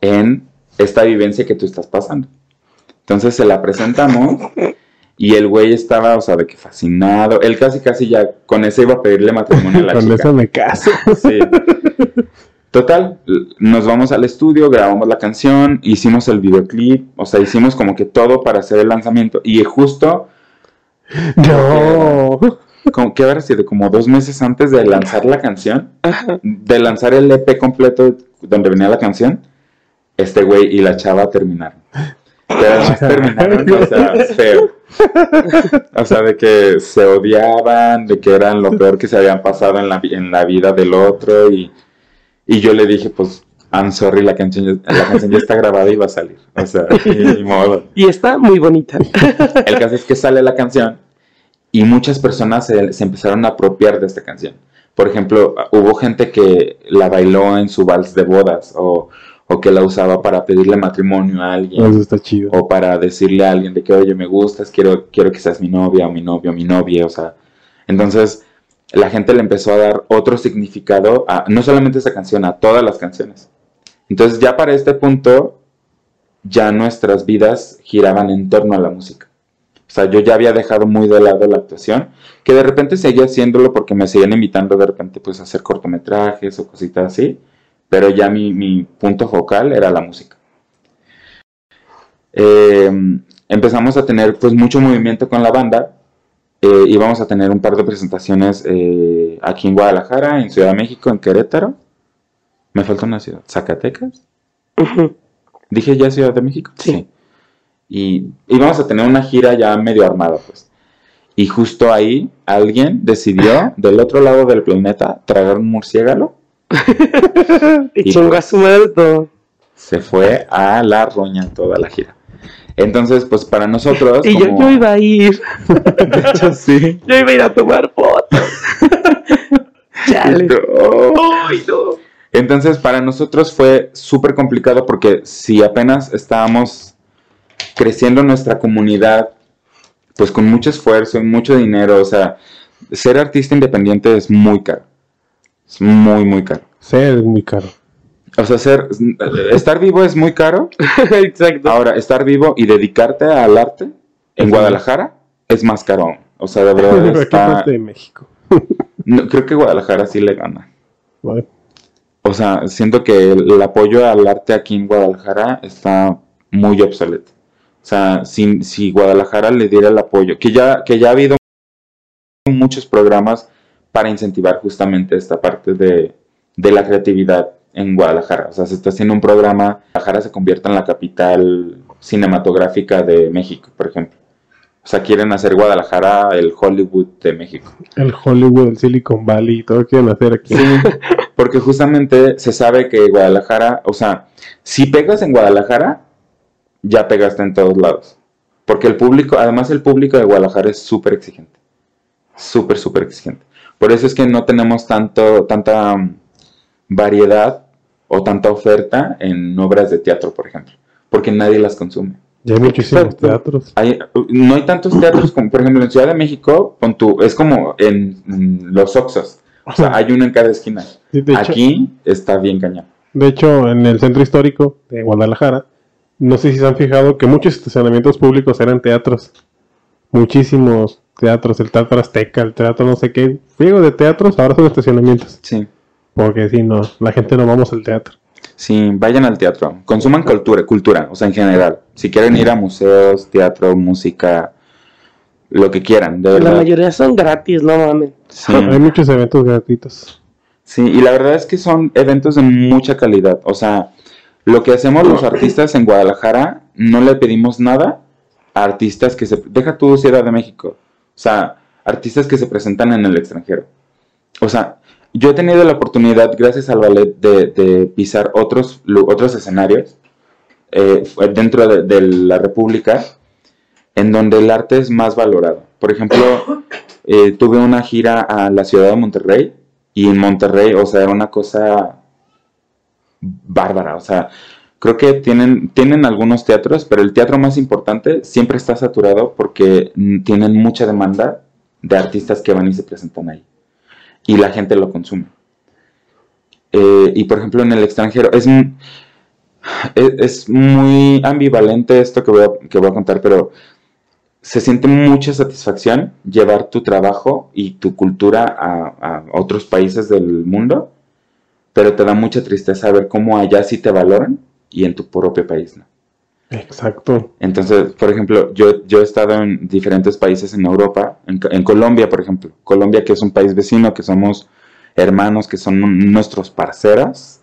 en esta vivencia que tú estás pasando. Entonces se la presentamos y el güey estaba, o sea, de que fascinado. Él casi, casi ya con eso iba a pedirle matrimonio a la Con chica. eso me caso. Sí. Total, nos vamos al estudio, grabamos la canción, hicimos el videoclip, o sea, hicimos como que todo para hacer el lanzamiento. Y justo, No. como, ¿qué habrá sido? Como dos meses antes de lanzar la canción, de lanzar el EP completo donde venía la canción, este güey y la chava terminaron. Pero además terminaron, o sea, feo. O sea, de que se odiaban, de que eran lo peor que se habían pasado en la, en la vida del otro. Y, y yo le dije, pues, I'm sorry, la canción, ya- la canción ya está grabada y va a salir. O sea, ni modo. Y está muy bonita. El caso es que sale la canción y muchas personas se, se empezaron a apropiar de esta canción. Por ejemplo, hubo gente que la bailó en su vals de bodas o, o que la usaba para pedirle matrimonio a alguien Eso está chido. o para decirle a alguien de que, oye, me gustas, quiero, quiero que seas mi novia o mi novio o mi novia, o sea. Entonces, la gente le empezó a dar otro significado a no solamente a esa canción, a todas las canciones. Entonces, ya para este punto, ya nuestras vidas giraban en torno a la música. O sea, yo ya había dejado muy de lado la actuación, que de repente seguía haciéndolo porque me seguían invitando de repente pues a hacer cortometrajes o cositas así, pero ya mi, mi punto focal era la música. Eh, empezamos a tener pues mucho movimiento con la banda, eh, íbamos a tener un par de presentaciones eh, aquí en Guadalajara, en Ciudad de México, en Querétaro, me falta una ciudad, Zacatecas. Dije ya Ciudad de México. Sí. Y íbamos a tener una gira ya medio armada, pues. Y justo ahí alguien decidió del otro lado del planeta tragar un murciélago. Y Y chingó a su madre todo. Se fue a la roña toda la gira. Entonces, pues para nosotros. Y yo, como- yo iba a ir. De hecho, sí. Yo iba a ir a tomar fotos. Chale. Ay, no. Entonces, para nosotros fue súper complicado porque si apenas estábamos creciendo nuestra comunidad, pues con mucho esfuerzo y mucho dinero, o sea, ser artista independiente es muy caro. Es muy, muy caro. Ser es muy caro. O sea, ser, estar vivo es muy caro. Exacto. Ahora, estar vivo y dedicarte al arte en. Guadalajara es más caro aún. O sea, de verdad Pero aquí está... parte de México. no, creo que Guadalajara sí le gana. Vale. O sea, siento que el, el apoyo al arte aquí en Guadalajara está muy obsoleto. O sea, si, si Guadalajara le diera el apoyo, que ya, que ya ha habido muchos programas para incentivar justamente esta parte de, de la creatividad en Guadalajara. O sea, se está haciendo un programa, Guadalajara se convierta en la capital cinematográfica de México, por ejemplo. O sea, quieren hacer Guadalajara el Hollywood de México. El Hollywood, el Silicon Valley, todo quieren hacer aquí. Porque justamente se sabe que Guadalajara, o sea, si pegas en Guadalajara, ya pegaste en todos lados. Porque el público, además el público de Guadalajara es súper exigente. Súper, súper exigente. Por eso es que no tenemos tanto, tanta mm, variedad o tanta oferta en obras de teatro, por ejemplo. Porque nadie las consume. Ya hay muchísimos Exacto. teatros. Hay- no hay tantos teatros como, por ejemplo, en Ciudad de México, pon tú, es como en, en los Oxos. O sea, hay uno en cada esquina. Sí, de, hecho, Aquí está bien cañón. de hecho, en el centro histórico de Guadalajara, no sé si se han fijado que muchos estacionamientos públicos eran teatros. Muchísimos teatros, el teatro azteca, el teatro no sé qué. Friego de teatros, ahora son estacionamientos. Sí. Porque si no, la gente no vamos al teatro. Sí, vayan al teatro, consuman cultura, cultura, o sea, en general. Si quieren ir a museos, teatro, música, lo que quieran, de La verdad. mayoría son gratis, no mames. Sí, Hay muchos eventos gratuitos. sí, y la verdad es que son eventos de mucha calidad. O sea, lo que hacemos los artistas en Guadalajara, no le pedimos nada a artistas que se... Deja tu Ciudad de México. O sea, artistas que se presentan en el extranjero. O sea, yo he tenido la oportunidad, gracias al ballet, de, de pisar otros, otros escenarios eh, dentro de, de la República en donde el arte es más valorado. Por ejemplo, eh, tuve una gira a la ciudad de Monterrey y en Monterrey, o sea, era una cosa bárbara. O sea, creo que tienen, tienen algunos teatros, pero el teatro más importante siempre está saturado porque tienen mucha demanda de artistas que van y se presentan ahí. Y la gente lo consume. Eh, y por ejemplo, en el extranjero, es, es muy ambivalente esto que voy, a, que voy a contar, pero se siente mucha satisfacción llevar tu trabajo y tu cultura a, a otros países del mundo, pero te da mucha tristeza ver cómo allá sí te valoran y en tu propio país no. Exacto. Entonces, por ejemplo, yo, yo he estado en diferentes países en Europa, en, en Colombia, por ejemplo. Colombia, que es un país vecino, que somos hermanos, que son nuestros parceras.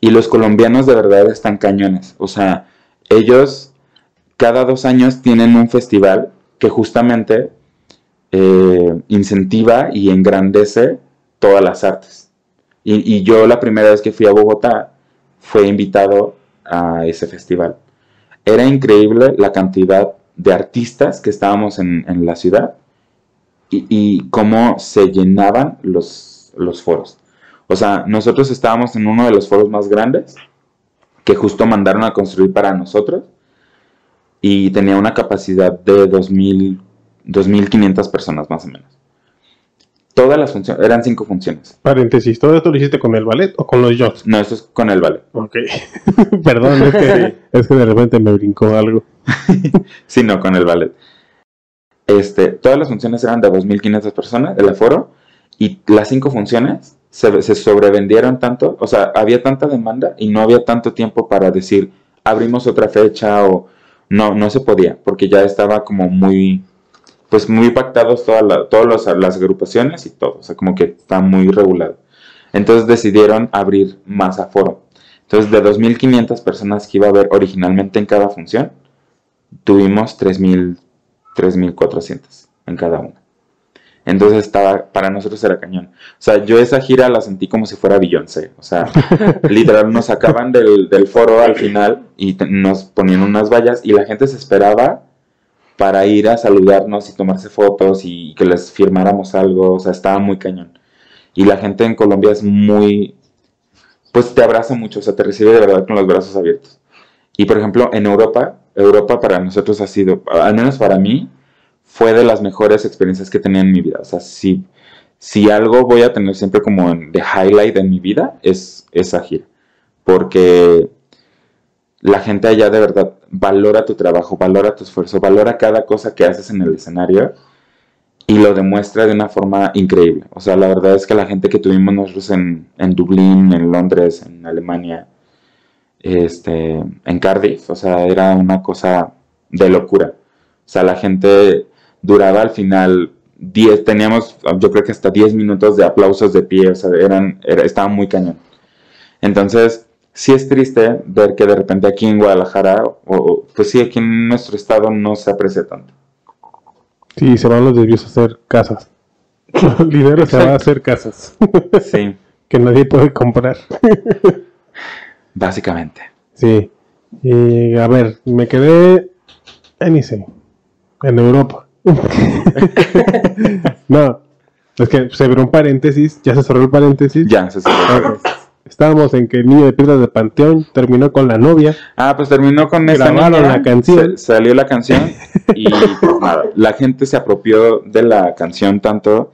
Y los colombianos de verdad están cañones. O sea, ellos cada dos años tienen un festival que justamente eh, incentiva y engrandece todas las artes. Y, y yo la primera vez que fui a Bogotá fue invitado a ese festival era increíble la cantidad de artistas que estábamos en, en la ciudad y, y, cómo se llenaban los, los foros. O sea, nosotros estábamos en uno de los foros más grandes que justo mandaron a construir para nosotros y tenía una capacidad de 2.000, 2.500 personas más o menos. Todas las funciones, eran cinco funciones. Paréntesis, ¿todo esto lo hiciste con el ballet o con los shots? No, eso es con el ballet. Ok. Perdón, es que, es que de repente me brincó algo. sí, no, con el ballet. Este, todas las funciones eran de 2.500 personas, el aforo, y las cinco funciones se, se, sobrevendieron tanto, o sea, había tanta demanda y no había tanto tiempo para decir, abrimos otra fecha o no, no se podía, porque ya estaba como muy, pues muy pactados todas la, todas las agrupaciones y todo, o sea, como que está muy regulado. Entonces decidieron abrir más aforo. Entonces, de 2.500 personas que iba a haber originalmente en cada función, tuvimos 3.000, 3.400 en cada una. Entonces estaba, para nosotros era cañón. O sea, yo esa gira la sentí como si fuera Beyoncé. O sea, literal nos sacaban del, del, foro al final y nos ponían unas vallas y la gente se esperaba para ir a saludarnos y tomarse fotos y que les firmáramos algo. O sea, estaba muy cañón. Y la gente en Colombia es muy, pues te abraza mucho, o sea, te recibe de verdad con los brazos abiertos. Y por ejemplo, en Europa, Europa para nosotros ha sido, al menos para mí, fue de las mejores experiencias que tenía en mi vida. O sea, si, si algo voy a tener siempre como de highlight en mi vida, es esa gira. Porque la gente allá de verdad valora tu trabajo, valora tu esfuerzo, valora cada cosa que haces en el escenario y lo demuestra de una forma increíble. O sea, la verdad es que la gente que tuvimos nosotros en, en Dublín, en Londres, en Alemania, este, en Cardiff, o sea, era una cosa de locura. O sea, la gente duraba al final 10, teníamos yo creo que hasta 10 minutos de aplausos de pie, o sea, eran, era, estaba muy cañón. Entonces, sí es triste ver que de repente aquí en Guadalajara, o pues sí, aquí en nuestro estado no se aprecia tanto. Sí, se van los desvíos a hacer casas. El dinero se va a hacer casas. Sí. que nadie puede comprar. Básicamente. Sí. Y a ver, me quedé en ICE, en Europa. no, es que se abrió un paréntesis, ya se cerró el paréntesis. Ya, se cerró. Estábamos en que el niño de piedras de Panteón terminó con la novia. Ah, pues terminó con esta Grabaron niña, la canción. salió la canción y pues nada, la gente se apropió de la canción tanto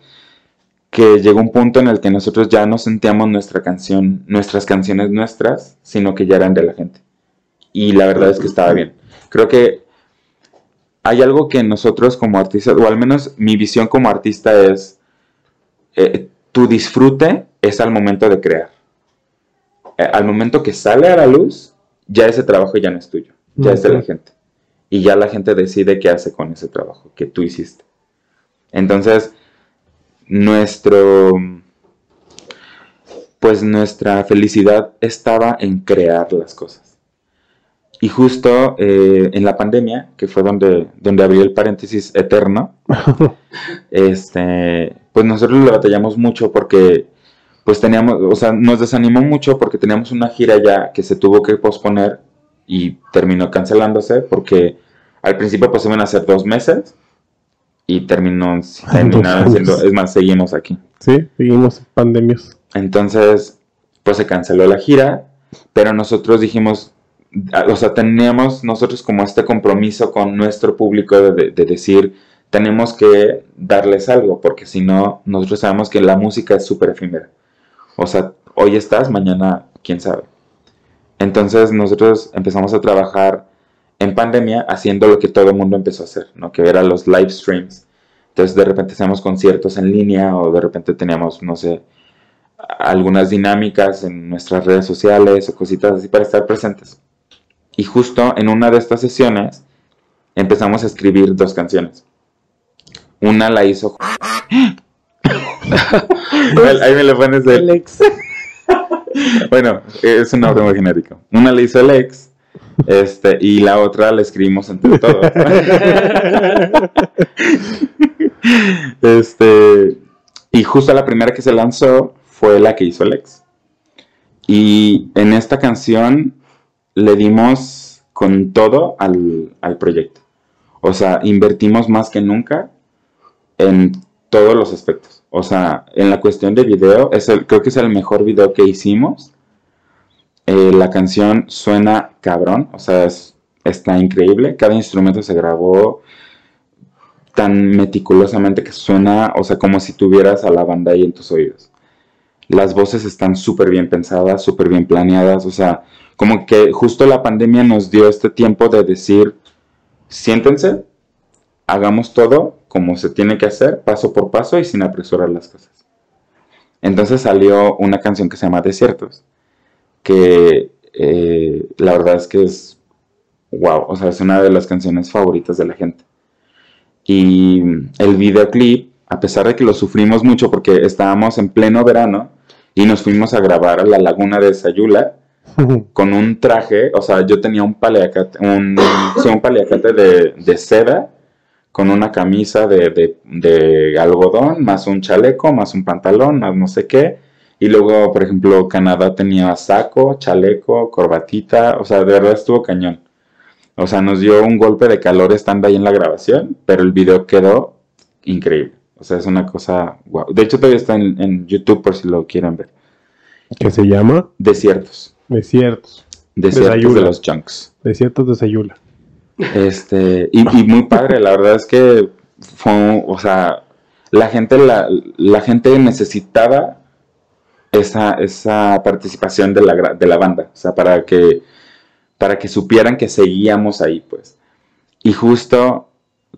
que llegó un punto en el que nosotros ya no sentíamos nuestra canción, nuestras canciones nuestras, sino que ya eran de la gente. Y la verdad es que estaba bien. Creo que hay algo que nosotros como artistas, o al menos mi visión como artista es, eh, tu disfrute es al momento de crear. Eh, al momento que sale a la luz, ya ese trabajo ya no es tuyo, ya es de la gente. Y ya la gente decide qué hace con ese trabajo que tú hiciste. Entonces, nuestro, pues nuestra felicidad estaba en crear las cosas. Y justo eh, en la pandemia, que fue donde, donde abrí el paréntesis eterno, este, pues nosotros le batallamos mucho porque pues teníamos, o sea, nos desanimó mucho porque teníamos una gira ya que se tuvo que posponer y terminó cancelándose porque al principio pues iban a ser dos meses y terminó, terminaron siendo, es más, seguimos aquí. Sí, seguimos pandemias. Entonces, pues se canceló la gira, pero nosotros dijimos, o sea, teníamos nosotros como este compromiso con nuestro público de, de- de decir, tenemos que darles algo, porque si no, nosotros sabemos que la música es súper efímera. O sea, hoy estás, mañana, quién sabe. Entonces nosotros empezamos a trabajar en pandemia haciendo lo que todo el mundo empezó a hacer, ¿no? Que eran los live streams. Entonces de repente hacíamos conciertos en línea o de repente teníamos, no sé, algunas dinámicas en nuestras redes sociales o cositas así para estar presentes. Y justo en una de estas sesiones empezamos a escribir dos canciones. Una la hizo... Ahí me le pones el... Alex. Bueno, es una broma genérica. Una la hizo el ex, este, y la otra la escribimos entre todos. este, y justo la primera que se lanzó fue la que hizo el ex. Y en esta canción le dimos con todo al, al proyecto. O sea, invertimos más que nunca en todos los aspectos. O sea, en la cuestión de video, creo que es el mejor video que hicimos. Eh, la canción suena cabrón, o sea, es- está increíble. Cada instrumento se grabó tan meticulosamente que suena, o sea, como si tuvieras a la banda ahí en tus oídos. Las voces están súper bien pensadas, súper bien planeadas, o sea, como que justo la pandemia nos dio este tiempo de decir, siéntense, hagamos todo como se tiene que hacer, paso por paso y sin apresurar las cosas. Entonces salió una canción que se llama Desiertos, que eh, la verdad es que es wow, o sea, es una de las canciones favoritas de la gente. Y el videoclip, a pesar de que lo sufrimos mucho porque estábamos en pleno verano y nos fuimos a grabar a la laguna de Sayula, con un traje, o sea, yo tenía un paliacate, un, sí, un paliacate de, de seda, con una camisa de, de- de algodón, más un chaleco, más un pantalón, más no sé qué. Y luego, por ejemplo, Canadá tenía saco, chaleco, corbatita, o sea, de verdad estuvo cañón. O sea, nos dio un golpe de calor estando ahí en la grabación, pero el video quedó increíble. O sea, es una cosa guau. De hecho, todavía está en, en YouTube por si lo quieren ver. que se llama Desiertos. Desiertos. Desiertos de los Chunks. Desiertos de Sayula. Este, y, muy padre, la verdad es que fue, o sea, la gente, la, la gente necesitaba esa, esa participación de la, de la banda, o sea, para que, para que supieran que seguíamos ahí, pues. Y justo,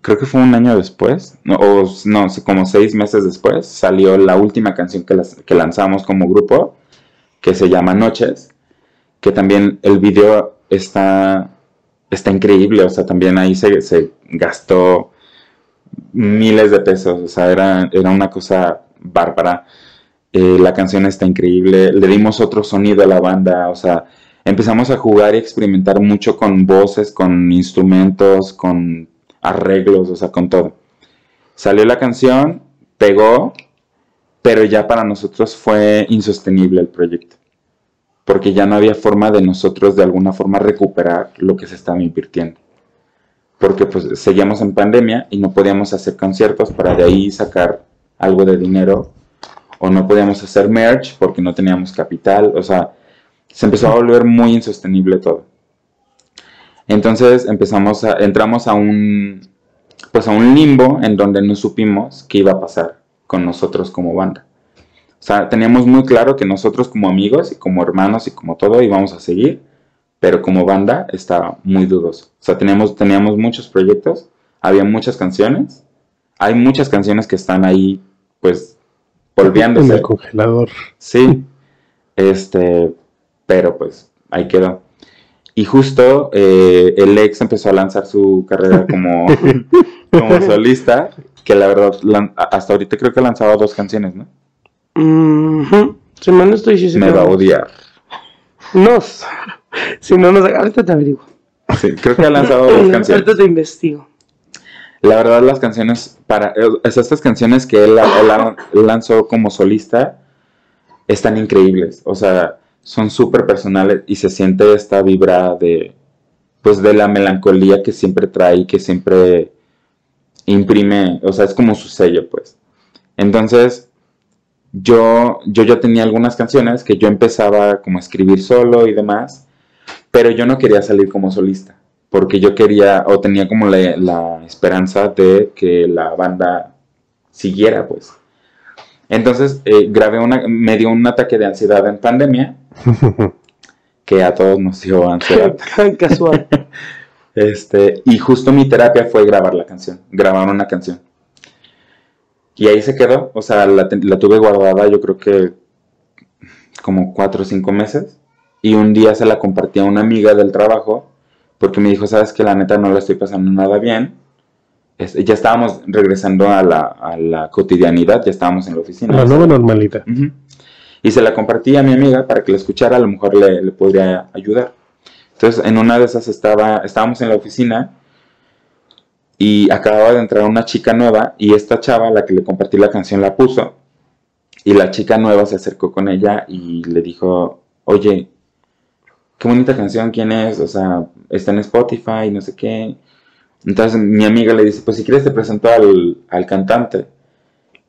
creo que fue un año después, o no, como seis meses después, salió la última canción que, que lanzamos como grupo, que se llama Noches, que también el video está está increíble, o sea, también ahí se, se gastó miles de pesos, o sea, era, era una cosa bárbara. Eh, la canción está increíble, le dimos otro sonido a la banda, o sea, empezamos a jugar y experimentar mucho con voces, con instrumentos, con arreglos, o sea, con todo. Salió la canción, pegó, pero ya para nosotros fue insostenible el proyecto porque ya no había forma de nosotros de alguna forma recuperar lo que se estaba invirtiendo. Porque pues seguíamos en pandemia y no podíamos hacer conciertos para de ahí sacar algo de dinero o no podíamos hacer merch porque no teníamos capital, o sea, se empezó a volver muy insostenible todo. Entonces empezamos a entramos a un pues a un limbo en donde no supimos qué iba a pasar con nosotros como banda. O sea, teníamos muy claro que nosotros como amigos y como hermanos y como todo íbamos a seguir, pero como banda estaba muy dudoso. O sea, teníamos, teníamos muchos proyectos, había muchas canciones, hay muchas canciones que están ahí, pues, En volviéndose. el congelador. Sí, este, pero pues ahí quedó. Y justo eh, el ex empezó a lanzar su carrera como, como solista, que la verdad, hasta ahorita creo que ha lanzado dos canciones, ¿no? Ujú. Si mal no estoy, sí, sí, Me va a odiar. Nos. Si no nos ahorita te averiguo. Sí, creo que ha lanzado dos Ahorita canciones. te investigo. La verdad, las canciones para eh, es estas canciones que él, él lan- lanzó como solista están increíbles. O sea, son súper personales y se siente esta vibra de pues de la melancolía que siempre trae, que siempre imprime, o sea, es como su sello, pues. Entonces, yo, yo ya tenía algunas canciones que yo empezaba como a escribir solo y demás, pero yo no quería salir como solista, porque yo quería o tenía como la, la esperanza de que la banda siguiera, pues. Entonces, eh, grabé una, me dio un ataque de ansiedad en pandemia que a todos nos dio ansiedad. Casual. Este, y justo mi terapia fue grabar la canción, grabar una canción. Y ahí se quedó, o sea, la, la tuve guardada yo creo que como cuatro o cinco meses. Y un día se la compartí a una amiga del trabajo, porque me dijo, sabes que la neta no la estoy pasando nada bien. Este, ya estábamos regresando a la, a la cotidianidad, ya estábamos en la oficina. La nueva normalidad. Ujú. Y se la compartí a mi amiga para que la escuchara, a lo mejor le, le podría ayudar. Entonces, en una de esas estaba, estábamos en la oficina y acababa de entrar una chica nueva y esta chava, a la que le compartí la canción, la puso. Y la chica nueva se acercó con ella y le dijo, oye, qué bonita canción, ¿quién es? O sea, está en Spotify, no sé qué. Entonces mi amiga le dice, pues si quieres te presento al, al cantante.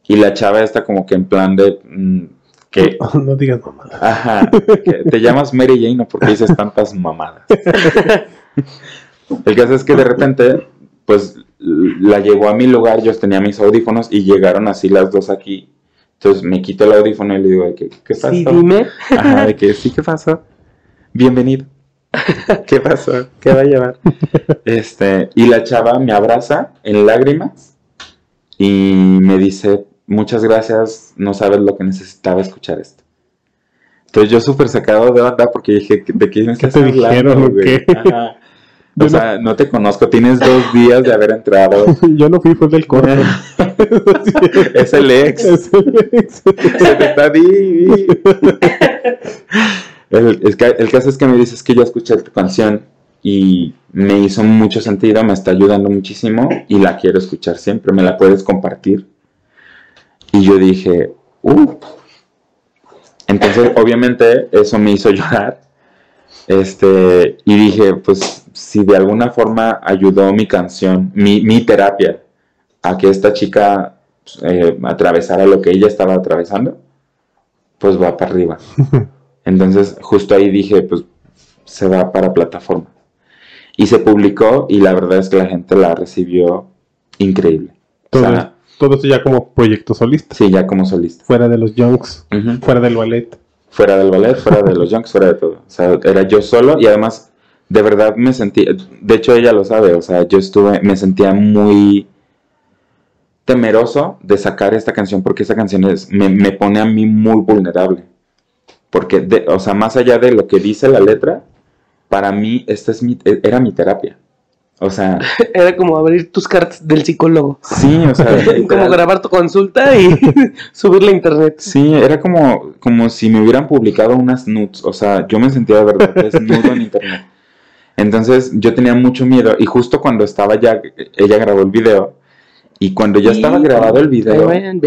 Y la chava está como que en plan de... mm, que, No digas mamá. Ajá, que te llamas Mary Jane o porque dices tantas mamadas. El caso es que de repente, pues la llevó a mi lugar, yo tenía mis audífonos y llegaron así las dos aquí. Entonces me quito el audífono y le digo, ¿qué, qué pasó? Sí, dime. Ajá, de que sí, ¿qué pasó? Bienvenido. ¿Qué pasó? ¿Qué va a llevar? Este, y la chava me abraza en lágrimas y me dice, muchas gracias, no sabes lo que necesitaba escuchar esto. Entonces yo súper sacado de onda porque dije, ¿de qué me estás te hablando, dijeron o güey?" qué? Ajá. Yo O sea, no te conozco, tienes dos días de haber entrado. Yo no fui, fue del corto. es el ex. Es el ex. Se te está di- di. El, el ca- el caso es que me dices que yo escuché tu canción y me hizo mucho sentido, me está ayudando muchísimo y la quiero escuchar siempre, me la puedes compartir. Y yo dije, uh. Entonces, obviamente, eso me hizo llorar. Este, y dije, pues, si de alguna forma ayudó mi canción, mi, mi terapia, a que esta chica eh, atravesara lo que ella estaba atravesando, pues va para arriba. Entonces, justo ahí dije, pues se va para plataforma. Y se publicó y la verdad es que la gente la recibió increíble. O Todo, sea, todo esto ya como proyecto solista. sí, ya como solista. Fuera de los Junks, fuera del ballet. Fuera del ballet, fuera de los junks, fuera de todo. O sea, era yo solo y además, de verdad me sentí, de hecho ella lo sabe, o sea, yo estuve, me sentía muy temeroso de sacar esta canción porque esta canción es, me, me pone a mí muy vulnerable. Porque, de- o sea, más allá de lo que dice la letra, para mí esta es mi, era mi terapia. O sea, Era como abrir tus cartas del psicólogo. sí, o sea, Como grabar tu consulta y subirla a internet. Sí, era como, como si me hubieran publicado unas nudes. O sea, yo me sentía de verdad desnudo en internet. Entonces yo tenía mucho miedo y justo cuando estaba ya, ella grabó el video y cuando ya estaba grabado el video, vayan,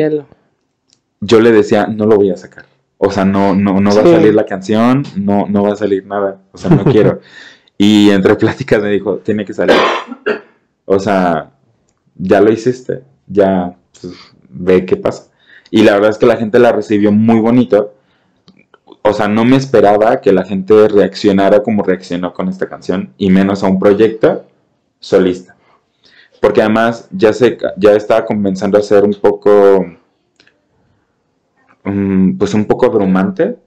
yo le decía, no lo voy a sacar. O sea, no, no, no va Sí. a salir la canción, no, no va a salir nada. O sea, no quiero. Y entre pláticas me dijo, tiene que salir. O sea, ya lo hiciste, ya pues, ve qué pasa. Y la verdad es que la gente la recibió muy bonito. O sea, no me esperaba que la gente reaccionara como reaccionó con esta canción, y menos a un proyecto solista. Porque además ya se ya estaba comenzando a ser un poco mm, pues un poco abrumante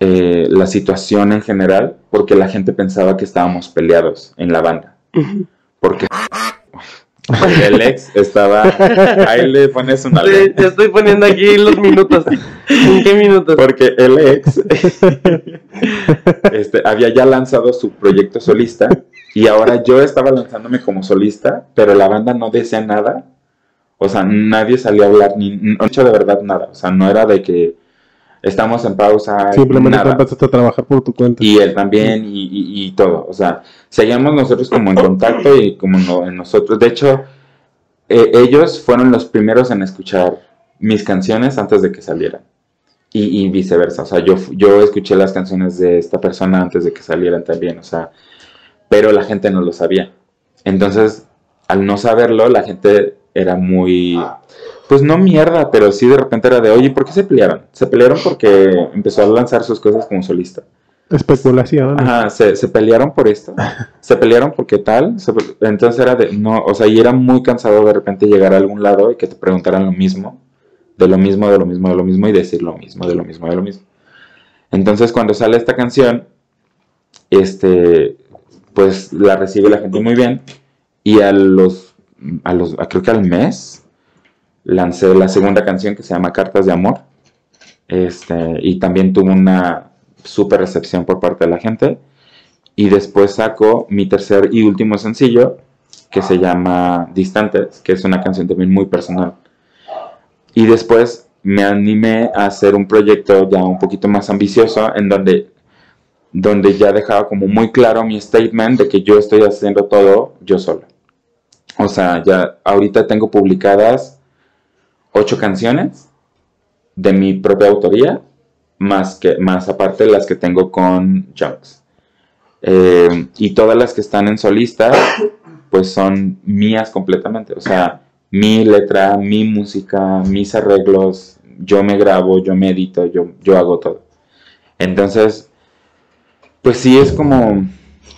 eh, la situación en general, porque la gente pensaba que estábamos peleados en la banda. Porque el ex estaba. Ahí le pones una Sí, ya estoy poniendo aquí los minutos. ¿En qué minutos? Porque el ex este, había ya lanzado su proyecto solista y ahora yo estaba lanzándome como solista, pero la banda no decía nada. O sea, nadie salió a hablar, ni no hecho de verdad nada. O sea, no era de que estamos en pausa. Simplemente nada. empezaste a trabajar por tu cuenta. Y él también, y, y- y todo. O sea, seguíamos nosotros como en contacto y como no- en nosotros. De hecho, eh, ellos fueron los primeros en escuchar mis canciones antes de que salieran. Y, y viceversa. O sea, yo, yo escuché las canciones de esta persona antes de que salieran también. O sea, pero la gente no lo sabía. Entonces, al no saberlo, la gente era muy. Pues no mierda, pero sí de repente era de, oye, ¿por qué se pelearon? Se pelearon porque empezó a lanzar sus cosas como solista. Especulación. Ajá, se, se pelearon por esto. Se pelearon porque tal. se entonces era de, no, o sea, y era muy cansado de repente llegar a algún lado y que te preguntaran lo mismo, de lo mismo, de lo mismo, de lo mismo y decir lo mismo, de lo mismo, de lo mismo. Entonces cuando sale esta canción, este, pues la recibe la gente muy bien y a los, a los, a- creo que al mes, lancé la segunda canción que se llama Cartas de Amor, este, y también tuvo una super recepción por parte de la gente. Y después saco mi tercer y último sencillo, que se llama Distantes, que es una canción también muy personal. Y después me animé a hacer un proyecto ya un poquito más ambicioso, en donde, donde ya dejaba como muy claro mi statement de que yo estoy haciendo todo yo solo. O sea, ya ahorita tengo publicadas ocho canciones de mi propia autoría, más, que, más aparte las que tengo con Junks. Eh, y todas las que están en solista, pues son mías completamente. O sea, mi letra, mi música, mis arreglos, yo me grabo, yo me edito, yo, yo hago todo. Entonces, pues sí es como,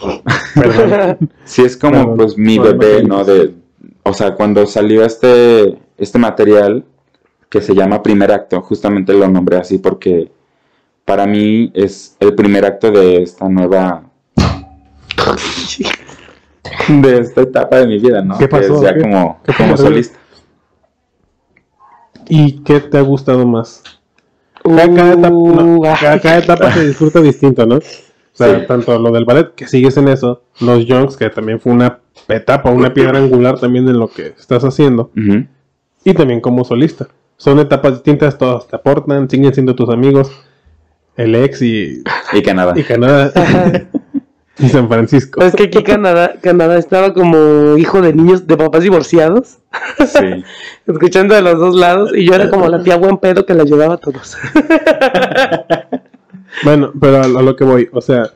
sí es como pues mi bebé. ¿no? De, o sea, cuando salió este, este material que se llama Primer Acto, justamente lo nombré así porque para mí es el primer acto de esta nueva... de esta etapa de mi vida, ¿no? ¿Qué Que es pasó? ya ¿Qué- como, qué como pasó? solista. ¿Y qué te ha gustado más? Cada, cada etapa, no, Uh, cada- cada etapa se disfruta distinto, ¿no? O sea, Sí. tanto lo del ballet, que sigues en eso, los Junks, que también fue una etapa, una piedra angular también en lo que estás haciendo, y también como solista. Son etapas distintas, todas te aportan, siguen siendo tus amigos, el ex y, Y Canadá. y Canadá y San Francisco. Es que aquí Canadá, Canadá estaba como hijo de niños de papás divorciados, Sí. escuchando de los dos lados, y yo era como la tía buen pedo que la ayudaba a todos. Bueno, pero a, a lo que voy, o sea,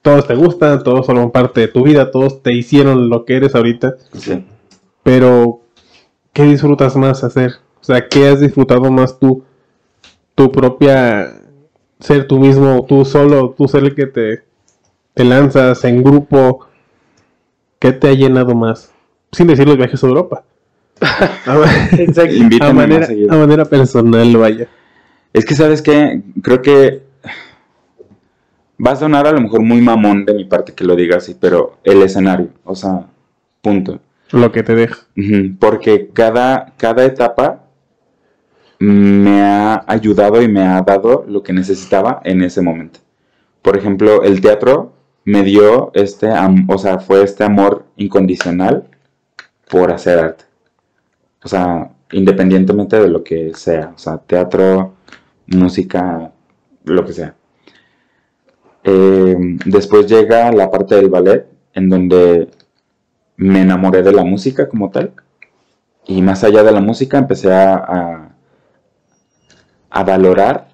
todos te gustan, todos forman parte de tu vida, todos te hicieron lo que eres ahorita, sí. pero ¿qué disfrutas más hacer? O sea, ¿qué has disfrutado más tú? Tu propia, ser tú mismo, tú solo, tú ser el que te, te lanzas en grupo, ¿qué te ha llenado más? Sin decir los viajes a Europa. A, Exacto. A manera, a manera personal, vaya. Es que, ¿sabes qué? Creo que va a sonar a lo mejor muy mamón de mi parte que lo diga así, pero el escenario, o sea, punto. Lo que te deja. Porque cada, cada etapa me ha ayudado y me ha dado lo que necesitaba en ese momento. Por ejemplo, el teatro me dio este, o sea, fue este amor incondicional por hacer arte. O sea, independientemente de lo que sea, o sea, teatro, música, lo que sea. Eh, después llega la parte del ballet, en donde me enamoré de la música como tal. Y más allá de la música empecé a, a valorar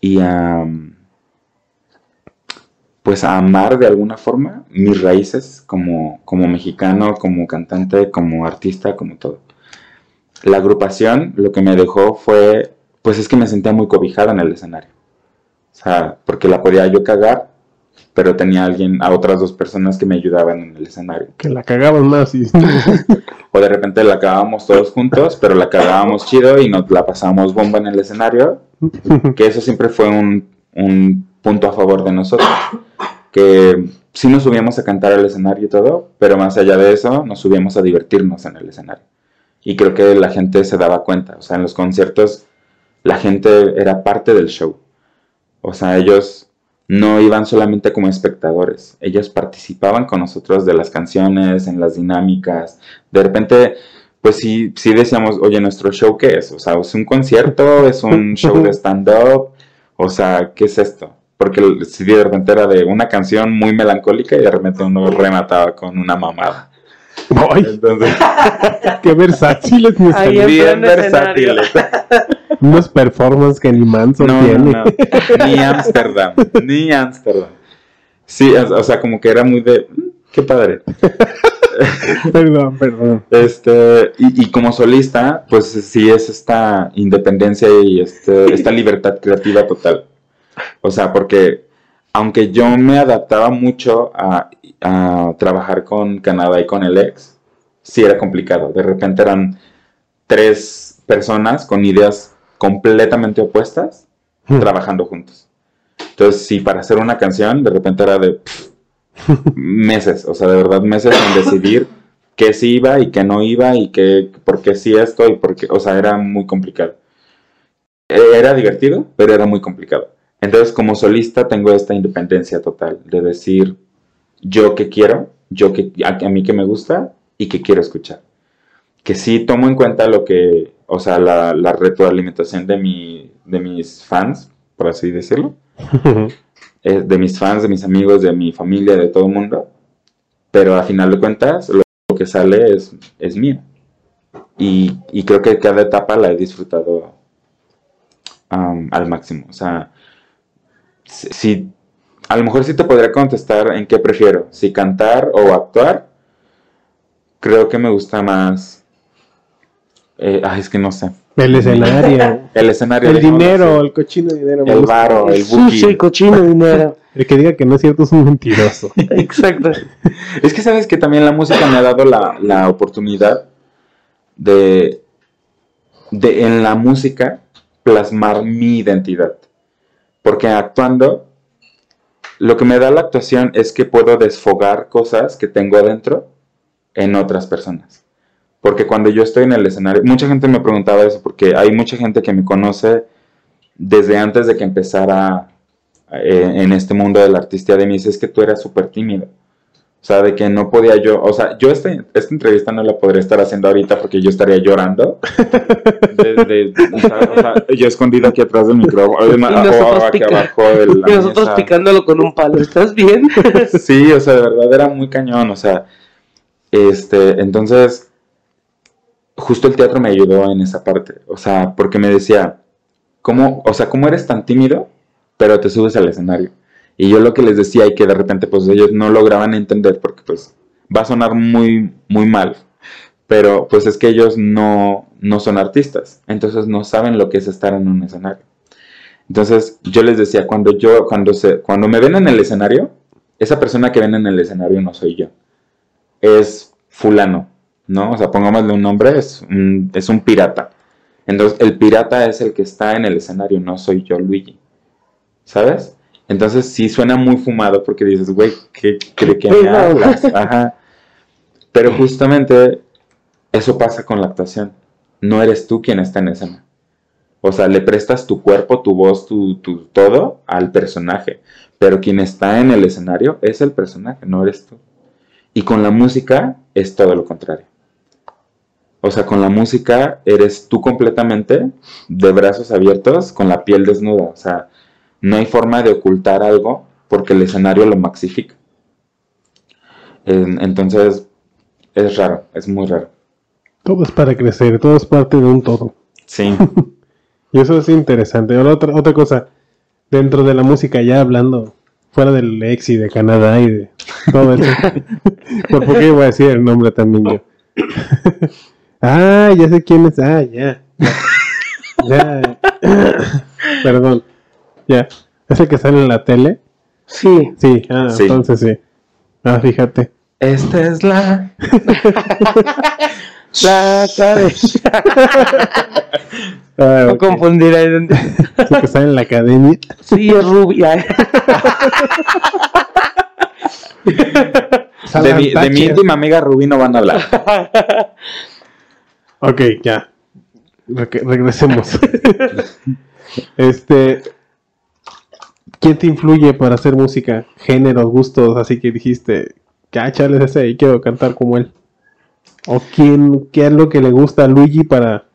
y a pues a amar de alguna forma mis raíces como, como mexicano, como cantante, como artista, como todo. La agrupación lo que me dejó fue, pues es que me sentía muy cobijada en el escenario. O sea, porque la podía yo cagar, pero tenía a alguien, a otras dos personas que me ayudaban en el escenario. Que la cagaban más y... O de repente la cagábamos todos juntos, pero la cagábamos chido y nos la pasábamos bomba en el escenario. Que eso siempre fue un, un punto a favor de nosotros. Que sí nos subíamos a cantar al escenario y todo, pero más allá de eso, nos subíamos a divertirnos en el escenario. Y creo que la gente se daba cuenta. O sea, en los conciertos, la gente era parte del show. O sea, ellos no iban solamente como espectadores, ellos participaban con nosotros de las canciones, en las dinámicas. De repente, pues sí, sí decíamos, oye, ¿nuestro show qué es? O sea, ¿es un concierto? ¿Es un show de stand-up? O sea, ¿qué es esto? Porque si de repente era de una canción muy melancólica y de repente uno remataba con una mamada. ¡Ay! Entonces, ¡Qué versátiles! mis bien versátiles. Unos performances que ni Manson No, tiene. no. Ni Ámsterdam. Ni Ámsterdam. Sí, o o sea, como que era muy de. "Mm, Qué padre. Perdón, perdón. Este, y, y como solista, pues sí es esta independencia y este, esta libertad creativa total. O sea, porque aunque yo me adaptaba mucho a, a trabajar con Canadá y con el ex, sí era complicado. De repente eran tres personas con ideas completamente opuestas Hmm. trabajando juntos. Entonces, sí, para hacer una canción, de repente era de pff, meses, o sea, de verdad meses en decidir qué sí iba y qué no iba y qué, por qué sí esto y por qué, o sea, era muy complicado. Eh, Era divertido, pero era muy complicado. Entonces, como solista, tengo esta independencia total de decir yo qué quiero, yo que a, a mí que me gusta y que quiero escuchar. Que sí tomo en cuenta lo que, o sea, la, la retroalimentación de, mi, de mis fans, por así decirlo, eh, de mis fans, de mis amigos, de mi familia, de todo el mundo, pero a final de cuentas, lo, que sale es, es mío. Y, y creo que cada etapa la he disfrutado al máximo. O sea, si, si- a lo mejor sí te podría contestar en qué prefiero, si cantar o actuar. Creo que me gusta más. Eh, ay, es que no sé. El escenario. El escenario. el dinero, el cochino dinero. el varo, el buki. cochino dinero. El que diga que no es cierto es un mentiroso. Exacto. Es que sabes que también la música me ha dado la, la oportunidad de, de en la música plasmar mi identidad. Porque actuando, lo que me da la actuación es que puedo desfogar cosas que tengo adentro en otras personas. Porque cuando yo estoy en el escenario, mucha gente me preguntaba eso, porque hay mucha gente que me conoce desde antes de que empezara eh, en este mundo de la artistía de mí, dice, es que tú eras súper tímido. O sea, de que no podía yo, o sea, yo este- esta entrevista no la podría estar haciendo ahorita porque yo estaría llorando. De- de- o sea, o sea, yo escondido aquí atrás del micrófono, o nosotros pica- abajo de la Y nosotros mesa. picándolo con un palo. ¿Estás bien? Sí, o sea, de verdad era muy cañón, o sea, este, entonces, justo el teatro me ayudó en esa parte, o sea, porque me decía, ¿cómo, o sea, cómo eres tan tímido, pero te subes al escenario? Y yo lo que les decía y que de repente, pues ellos no lograban entender, porque pues va a sonar muy, muy mal, pero pues es que ellos no, no son artistas, entonces no saben lo que es estar en un escenario. Entonces yo les decía, cuando yo, cuando se, cuando me ven en el escenario, esa persona que ven en el escenario no soy yo. Es fulano, ¿no? O sea, pongámosle un nombre, es un, es un pirata. Entonces, el pirata es el que está en el escenario, no soy yo, Luigi. ¿Sabes? Entonces, sí suena muy fumado porque dices, güey, ¿qué, ¿de qué me hablas? Ajá. Pero justamente eso pasa con la actuación. No eres tú quien está en escena. O sea, le prestas tu cuerpo, tu voz, tu, tu todo al personaje. Pero quien está en el escenario es el personaje, no eres tú. Y con la música es todo lo contrario. O sea, con la música eres tú completamente de brazos abiertos, con la piel desnuda. O sea, no hay forma de ocultar algo porque el escenario lo maxifica. En- Entonces, es raro, es muy raro. Todo es para crecer, todo es parte de un todo. Sí. Y eso es interesante. Ahora otra, otra cosa, dentro de la música, ya hablando, fuera del ex y de Canadá y de todo eso. ¿Por, qué voy a decir el nombre también yo? Ah, ya sé quién es. Ah, ya. Ya. Perdón. Ya. ¿Es el que sale en la tele? Sí. Sí, ah, Sí. entonces sí. Ah, fíjate. Esta es la... La cabeza. Ah, No ok. confundir ahí. donde- Es el que sale en la academia. Sí, es rubia. De mi, de mi íntima amiga Rubí no van a hablar. Ok, ya. Re- regresemos. este. ¿Quién te influye para hacer música? Géneros, gustos, así que dijiste, cáchales ese y quiero cantar como él. ¿O quién, qué es lo que le gusta a Luigi para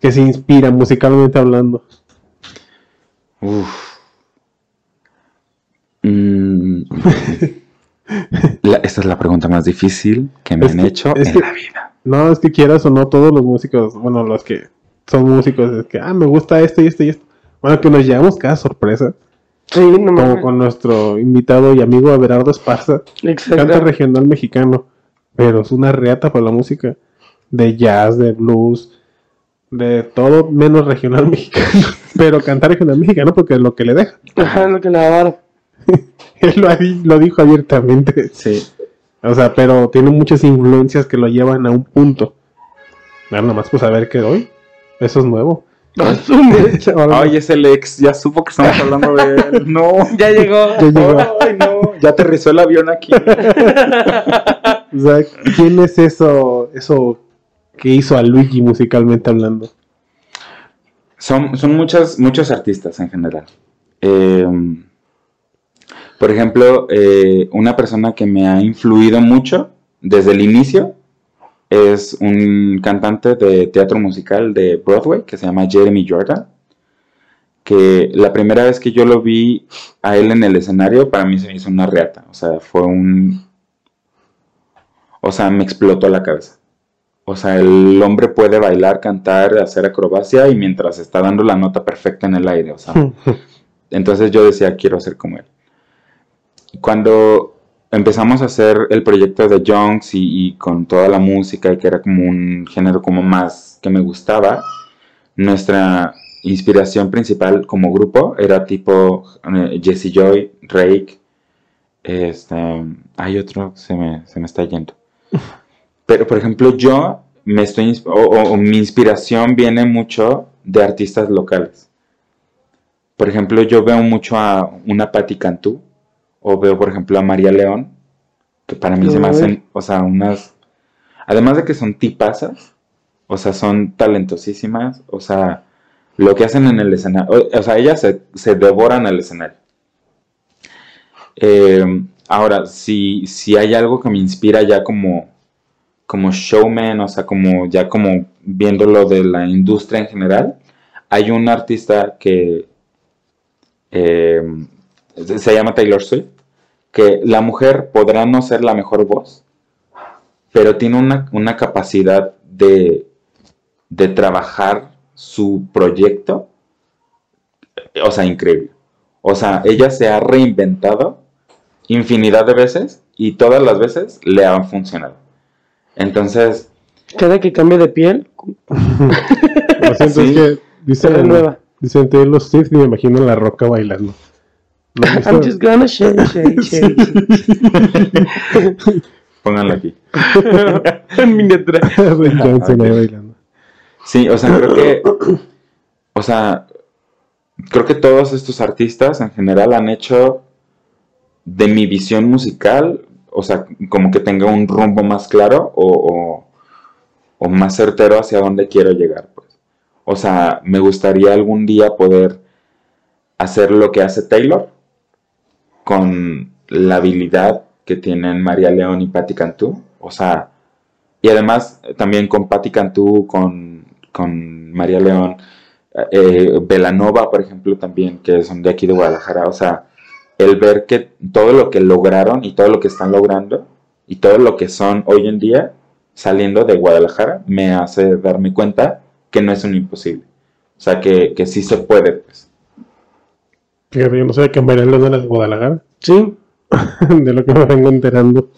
que se inspira musicalmente hablando? Uf. Mm. La- esta es la pregunta más difícil que me Es han que- hecho es en que- la vida. No, es que quieras o no, todos los músicos, bueno, los que son músicos, es que, ah, me gusta esto y esto y esto. Bueno, que nos llevamos cada sorpresa, Sí, no como con nuestro invitado y amigo Abelardo Esparza. Canta Exacto. regional mexicano, pero es una reata para la música. De jazz, de blues, de todo menos regional mexicano. Pero cantar regional mexicano porque es lo que le deja. Ajá, lo que la vara. Él lo, lo dijo abiertamente. Sí. O sea, pero tiene muchas influencias que lo llevan a un punto. Nada más pues a ver qué doy. Eso es nuevo. Ay, es el ex, ya supo que estamos hablando de él. No. Ya llegó. Ya llegó. Ay, no. Ya aterrizó el avión aquí. O sea, ¿quién es eso, eso que hizo a Luigi musicalmente hablando? Son, son muchas, muchos artistas en general. Eh, por ejemplo, eh, una persona que me ha influido mucho desde el inicio es un cantante de teatro musical de Broadway que se llama Jeremy Jordan. Que la primera vez que yo lo vi a él en el escenario, para mí se me hizo una reata. O sea, fue un. O sea, me explotó la cabeza. O sea, el hombre puede bailar, cantar, hacer acrobacia y mientras está dando la nota perfecta en el aire. O sea, entonces yo decía, quiero ser como él. Cuando empezamos a hacer el proyecto de Jones y, y con toda la música y que era como un género como más que me gustaba, nuestra inspiración principal como grupo era tipo eh, Jesse Joy, Rake, este, hay otro, se me, se me está yendo. Pero, por ejemplo, yo me estoy, o- o mi inspiración viene mucho de artistas locales. Por ejemplo, yo veo mucho a una Patti Cantú, o veo, por ejemplo, a María León, que para mí se me hacen, o sea, unas, además de que son tipazas, o sea, son talentosísimas, o sea, lo que hacen en el escenario, o, sea, ellas se, se devoran el escenario. Eh, ahora, si, si hay algo que me inspira ya como, como showman, o sea, como ya como viéndolo de la industria en general, hay un artista que eh, se llama Taylor Swift, que la mujer podrá no ser la mejor voz, pero tiene una, una capacidad de, de trabajar su proyecto, eh, o sea, increíble. O sea, ella se ha reinventado infinidad de veces y todas las veces le han funcionado. Entonces, Cada que cambie de piel, Lo siento, Sí. es que dicen Taylor Swift y me imagino la roca bailando. I'm just gonna shake, shake, shake. pónganlo aquí. en miniatura. Ok. bailando. Sí, o sea, creo que, o sea, creo que todos estos artistas en general han hecho de mi visión musical, o sea, como que tenga un rumbo más claro o, o- o más certero hacia dónde quiero llegar, pues. O sea, me gustaría algún día poder hacer lo que hace Taylor con la habilidad que tienen María León y Patti Cantú. O sea, y además también con Patti Cantú, con, con María León, eh, Belanova, por ejemplo, también, que son de aquí de Guadalajara. O sea, el ver que todo lo que lograron y todo lo que están logrando y todo lo que son hoy en día saliendo de Guadalajara me hace darme cuenta que no es un imposible. O sea, que, que sí se puede, pues. Fíjate, yo no sé que María León era de Guadalajara, Sí, de lo que me vengo enterando.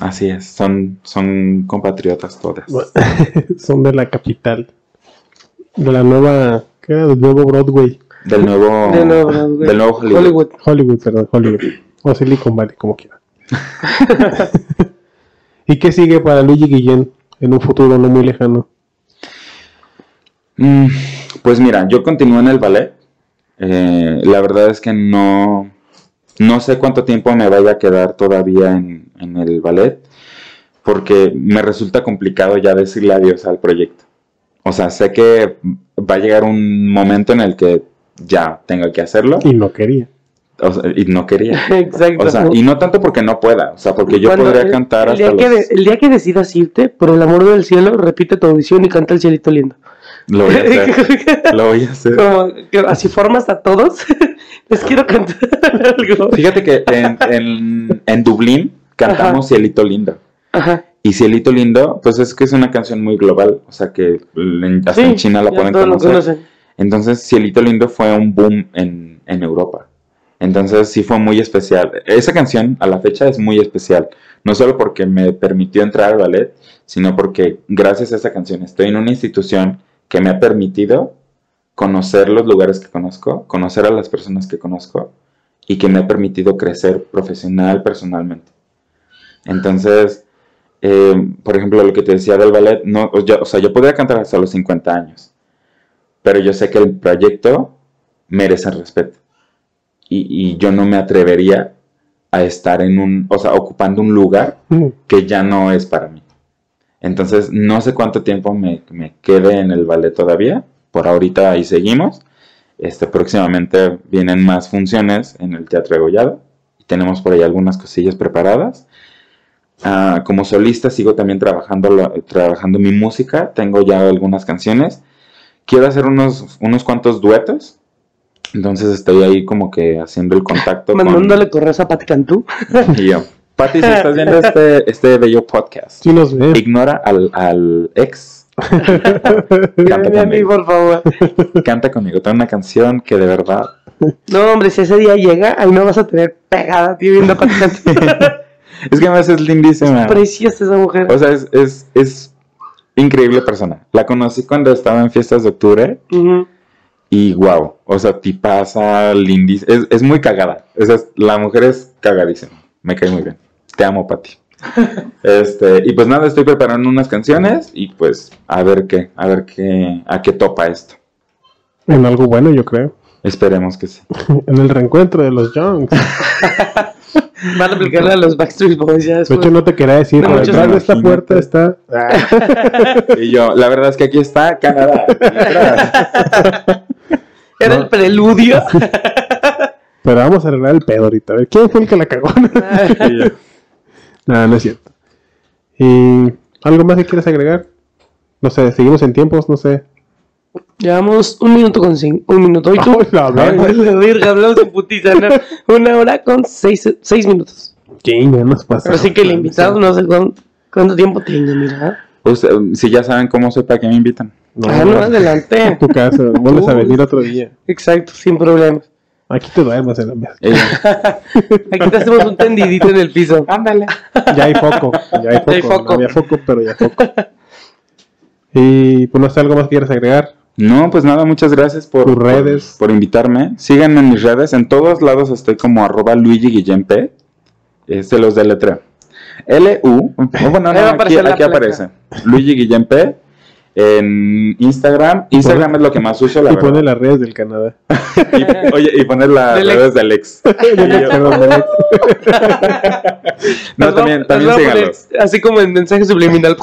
Así es, son, son compatriotas todas. Son de la capital. De la nueva, ¿qué era? Del nuevo Broadway. Del nuevo, de nuevo, Broadway. del nuevo Hollywood. Hollywood. Hollywood, perdón, Hollywood. O Silicon Valley, como quiera. ¿Y qué sigue para Luigi Guillén en un futuro no muy lejano? Mm, Pues mira, yo continúo en el ballet. Eh, la verdad es que no, no sé cuánto tiempo me vaya a quedar todavía en, en el ballet, porque me resulta complicado ya decirle adiós al proyecto. O sea, sé que va a llegar un momento en el que ya tenga que hacerlo Y no quería. o sea, y no quería. Exacto. O sea, y no tanto porque no pueda, o sea, porque yo podría el- cantar el hasta día, que los... de- el día que decidas irte, por el amor del cielo, repite tu audición y canta el cielito lindo. Lo voy a hacer, lo voy a hacer. Como así formas a todos. Les quiero cantar algo. Fíjate que en, en, en Dublín cantamos Ajá. Cielito Lindo. Ajá. Y Cielito Lindo, pues es que es una canción muy global, o sea que en- hasta en China la pueden conocer. conocen. Entonces Cielito Lindo fue un boom en, en Europa. Entonces sí fue muy especial. Esa canción a la fecha es muy especial. No solo porque me permitió entrar al ballet, sino porque gracias a esa canción estoy en una institución que me ha permitido conocer los lugares que conozco, conocer a las personas que conozco y que me ha permitido crecer profesional, personalmente. Entonces, eh, por ejemplo, lo que te decía del ballet, no, o yo- o sea, yo podría cantar hasta los 50 años, pero yo sé que el proyecto merece respeto. Y, y yo no me atrevería a estar en un, o sea, ocupando un lugar Mm. que ya no es para mí. Entonces, no sé cuánto tiempo me, me quede en el ballet todavía. Por ahorita ahí seguimos. Este, próximamente vienen más funciones en el Teatro de Gollado. Y tenemos por ahí algunas cosillas preparadas. Ah, como solista sigo también trabajando, la- trabajando mi música. Tengo ya algunas canciones. Quiero hacer unos, unos cuantos duetos. Entonces estoy ahí como que haciendo el contacto con... Mandándole correos a Pati Cantú. Y yo, Pati, si estás viendo este, este bello podcast, Sí nos ve. ignora al, al ex. Canta Ven a mí, conmigo. por favor. Canta conmigo. Tengo una canción que de verdad. No, hombre, si ese día llega, ahí me vas a tener pegada, tío, viendo Pati. Es que además es lindísima. Preciosa esa mujer. O sea, es, es, es increíble persona. La conocí cuando estaba en fiestas de octubre y wow. O sea, tipaza, lindísima. Es, es muy cagada. O sea, es- la mujer es cagadísima. Me cae muy bien. Te amo, Pati. Este, y pues nada, estoy preparando unas canciones y pues a ver qué, a ver qué, a qué topa esto. En algo bueno, yo creo. Esperemos que sí. En el reencuentro de los Youngs. Van a aplicarle a los Backstreet Boys ya De después. hecho, no te quería decir, No, detrás de esta puerta está. Y yo, la verdad es que aquí está Canadá. Era No. el preludio. pero vamos a arreglar el pedo ahorita. A ver, ¿quién fue el que la cagó? Y yo, no, no es cierto. ¿Y algo más que quieres agregar? No sé, seguimos en tiempos, no sé. Llevamos un minuto con cinco. Un minuto. ¿Y tú? Verga. Hablamos de putiza, ¿no? Una hora con seis, seis minutos. Chinga, nos pasa. Así que el invitado no sé cuánto, cuánto tiempo tenga, mira. usted- si ya saben cómo soy, ¿para qué me invitan? No, ah, no, adelante. tu casa, vuelves a venir otro día. Exacto, sin problemas. Aquí te duermes en la mesa. Aquí te hacemos un tendidito en el piso. Ándale. Ya hay foco, ya hay foco. hay foco. No había foco, pero ya foco. Y pues no sé, algo más que quieras agregar. No, pues nada, muchas gracias por, Tus redes. por, por invitarme. Síganme en mis redes. En todos lados estoy como arroba Luigi Guillén P. Este los deletreo. L-U. oh, bueno, no, aquí, aparece. Luigi Guillén P. En Instagram. Instagram es lo que más uso, la y verdad. pone las redes del Canadá. Y- oye, y poner las redes del ex. No, también, también poner síganlos. Así como en mensaje subliminal.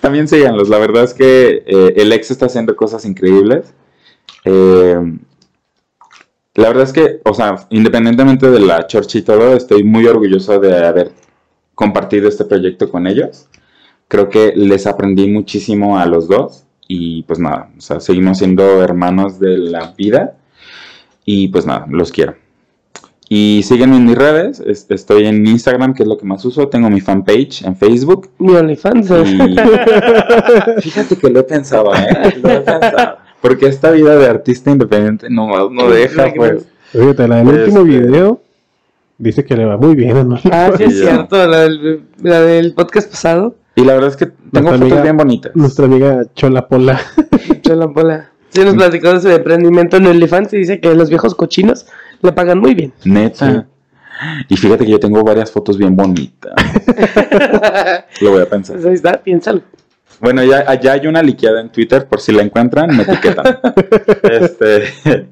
También síganlos. La verdad es que eh, el ex está haciendo cosas increíbles. Eh, la verdad es que, o sea, independientemente de la chorcha y todo, estoy muy orgulloso de haber compartido este proyecto con ellos. Creo que les aprendí muchísimo a los dos. Y pues nada, o sea, seguimos siendo hermanos de la vida. Y pues nada, los quiero. Y síguenme en mis redes. es- Estoy en Instagram, que es lo que más uso. Tengo mi fanpage en Facebook. Mi OnlyFans. Y fíjate que lo he pensado, ¿eh? Lo he pensado. Porque esta vida de artista independiente no, no deja, pues. Fíjate, la del Este- último video dice que le va muy bien, ¿no? Ah, sí, es cierto. La del, la del podcast pasado. Y la verdad es que tengo Nuestra fotos amiga- bien bonitas. Nuestra amiga Chola Pola. Chola Pola. Sí, nos platicó de su emprendimiento en OnlyFans y dice que los viejos cochinos le pagan muy bien. Neta. Y fíjate que yo tengo varias fotos bien bonitas. Lo voy a pensar. Pues ahí está, piénsalo. Bueno, ya, ya hay una liqueada en Twitter, por si la encuentran, me etiquetan. este.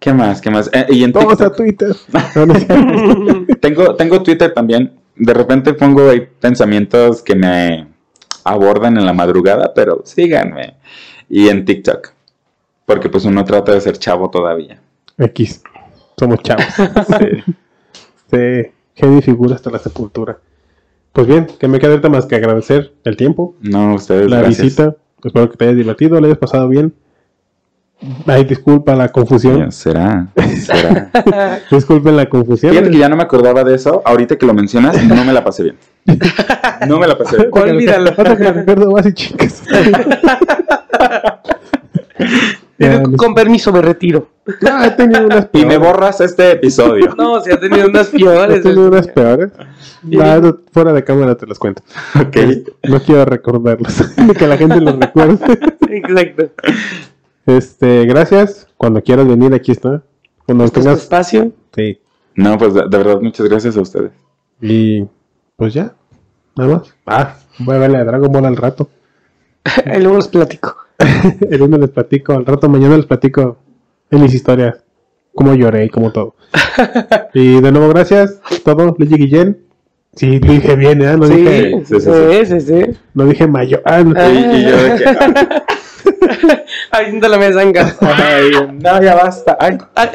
¿Qué más? ¿Qué más? Eh, y en Vamos a. Twitter. Tengo, tengo Twitter también. De repente pongo ahí pensamientos que me abordan en la madrugada, pero síganme. Y en TikTok. Porque pues uno trata de ser chavo todavía. X. Somos chavos. Sí. Sí, genio figura hasta la sepultura. Pues bien, que me queda más que agradecer el tiempo, No, ustedes la gracias. visita. Espero que te hayas divertido, le hayas pasado bien. Ay, disculpa la confusión. ¿Será? ¿Será? Disculpen la confusión. Fíjate que ya no me acordaba de eso. Ahorita que lo mencionas, no me la pasé bien. No me la pasé bien. Olvídalo. Que recuerdo, vas y chicas. Ya, Con permiso me retiro. Ah, he tenido unas Y me borras este episodio. No, si ha tenido unas He peores. tenido unas peores. No, fuera de cámara te las cuento. Ok. No quiero recordarlas. Que la gente los recuerde. Exacto. Este, gracias. Cuando quieras venir, aquí está. Cuando Este es tengas. espacio. Sí. No, pues de, de verdad, muchas gracias a ustedes. Y pues ya. Nada más. Ah, voy a verle a Dragon Ball al rato. Ahí luego los platico. el lunes les platico, al rato mañana les platico en mis historias. Cómo lloré y como todo. y de nuevo, gracias. Todo, Luigi Guillén. Sí, lo dije bien, ¿eh? No Sí, dije, sí, sí, sí, no dije mayo. Ah, no. Y, y yo de que. ah, Haciendo la mesa en casa. ay, no, ya basta. Ay, Ay,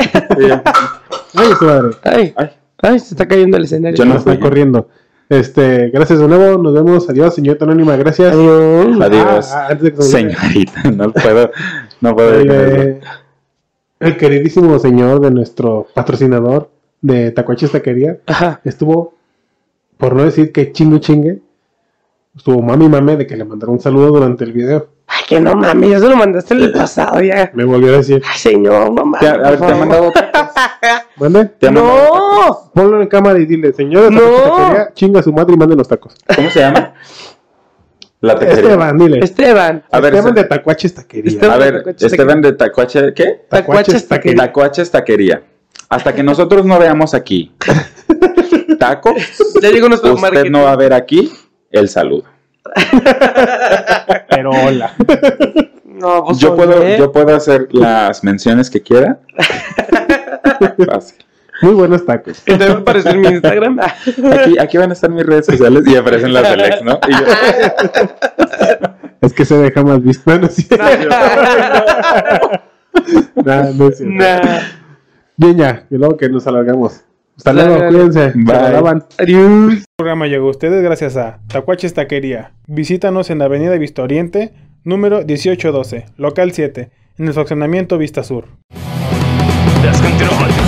Ay, su madre. ay, ay. ay, se está cayendo el escenario. Yo no está corriendo. Este, gracias de nuevo. Nos vemos. Adiós, señorita Anónima. Gracias. Adiós. Adiós. Ah, ah, antes de que se me olvide. Señorita, no puedo. No puedo El, eh, queridísimo señor de nuestro patrocinador de Tacuaches Taquería Ajá. estuvo, por no decir que chingue chingue, estuvo mami mame de que le mandaron un saludo durante el video. Que no mames, ya se lo mandaste en el pasado ya. Me volvió a decir, Ay, señor, no. Te ha- a ver, te ha mandado ¿mande? te ha mandado- No, Ponlo en cámara y dile, señor de Tacuaches No. Taquería, chinga a su madre y mande los tacos. ¿Cómo se llama? La taquería. Esteban, dile. Esteban. A ver, Esteban de Tacuaches Taquería. Esteban. A ver, Esteban de Tacuache, ¿qué? Tacuaches Taquería. Tacuaches Taquería. Hasta que nosotros no veamos aquí taco, Ya llegó nuestro usted marketing. no va a ver aquí el saludo. Pero hola. No, pues Yo puedo, oye. yo puedo hacer las menciones que quiera. Fácil. Muy buenos tacos. Va a aparecer mi Instagram. Aquí, aquí van a estar mis redes sociales y aparecen las del ex, ¿no? Y yo, Es que se deja más visto. No, no es cierto. Nah, no es cierto. Nah. Bien ya, y luego que nos alargamos. Hasta luego, cuídense. Se Bye. Adiós. El programa llegó a ustedes gracias a Tacuaches Taquería. Visítanos en la Avenida Vista Oriente, número 1812, local 7, en el fraccionamiento Vista Sur. Descontrol.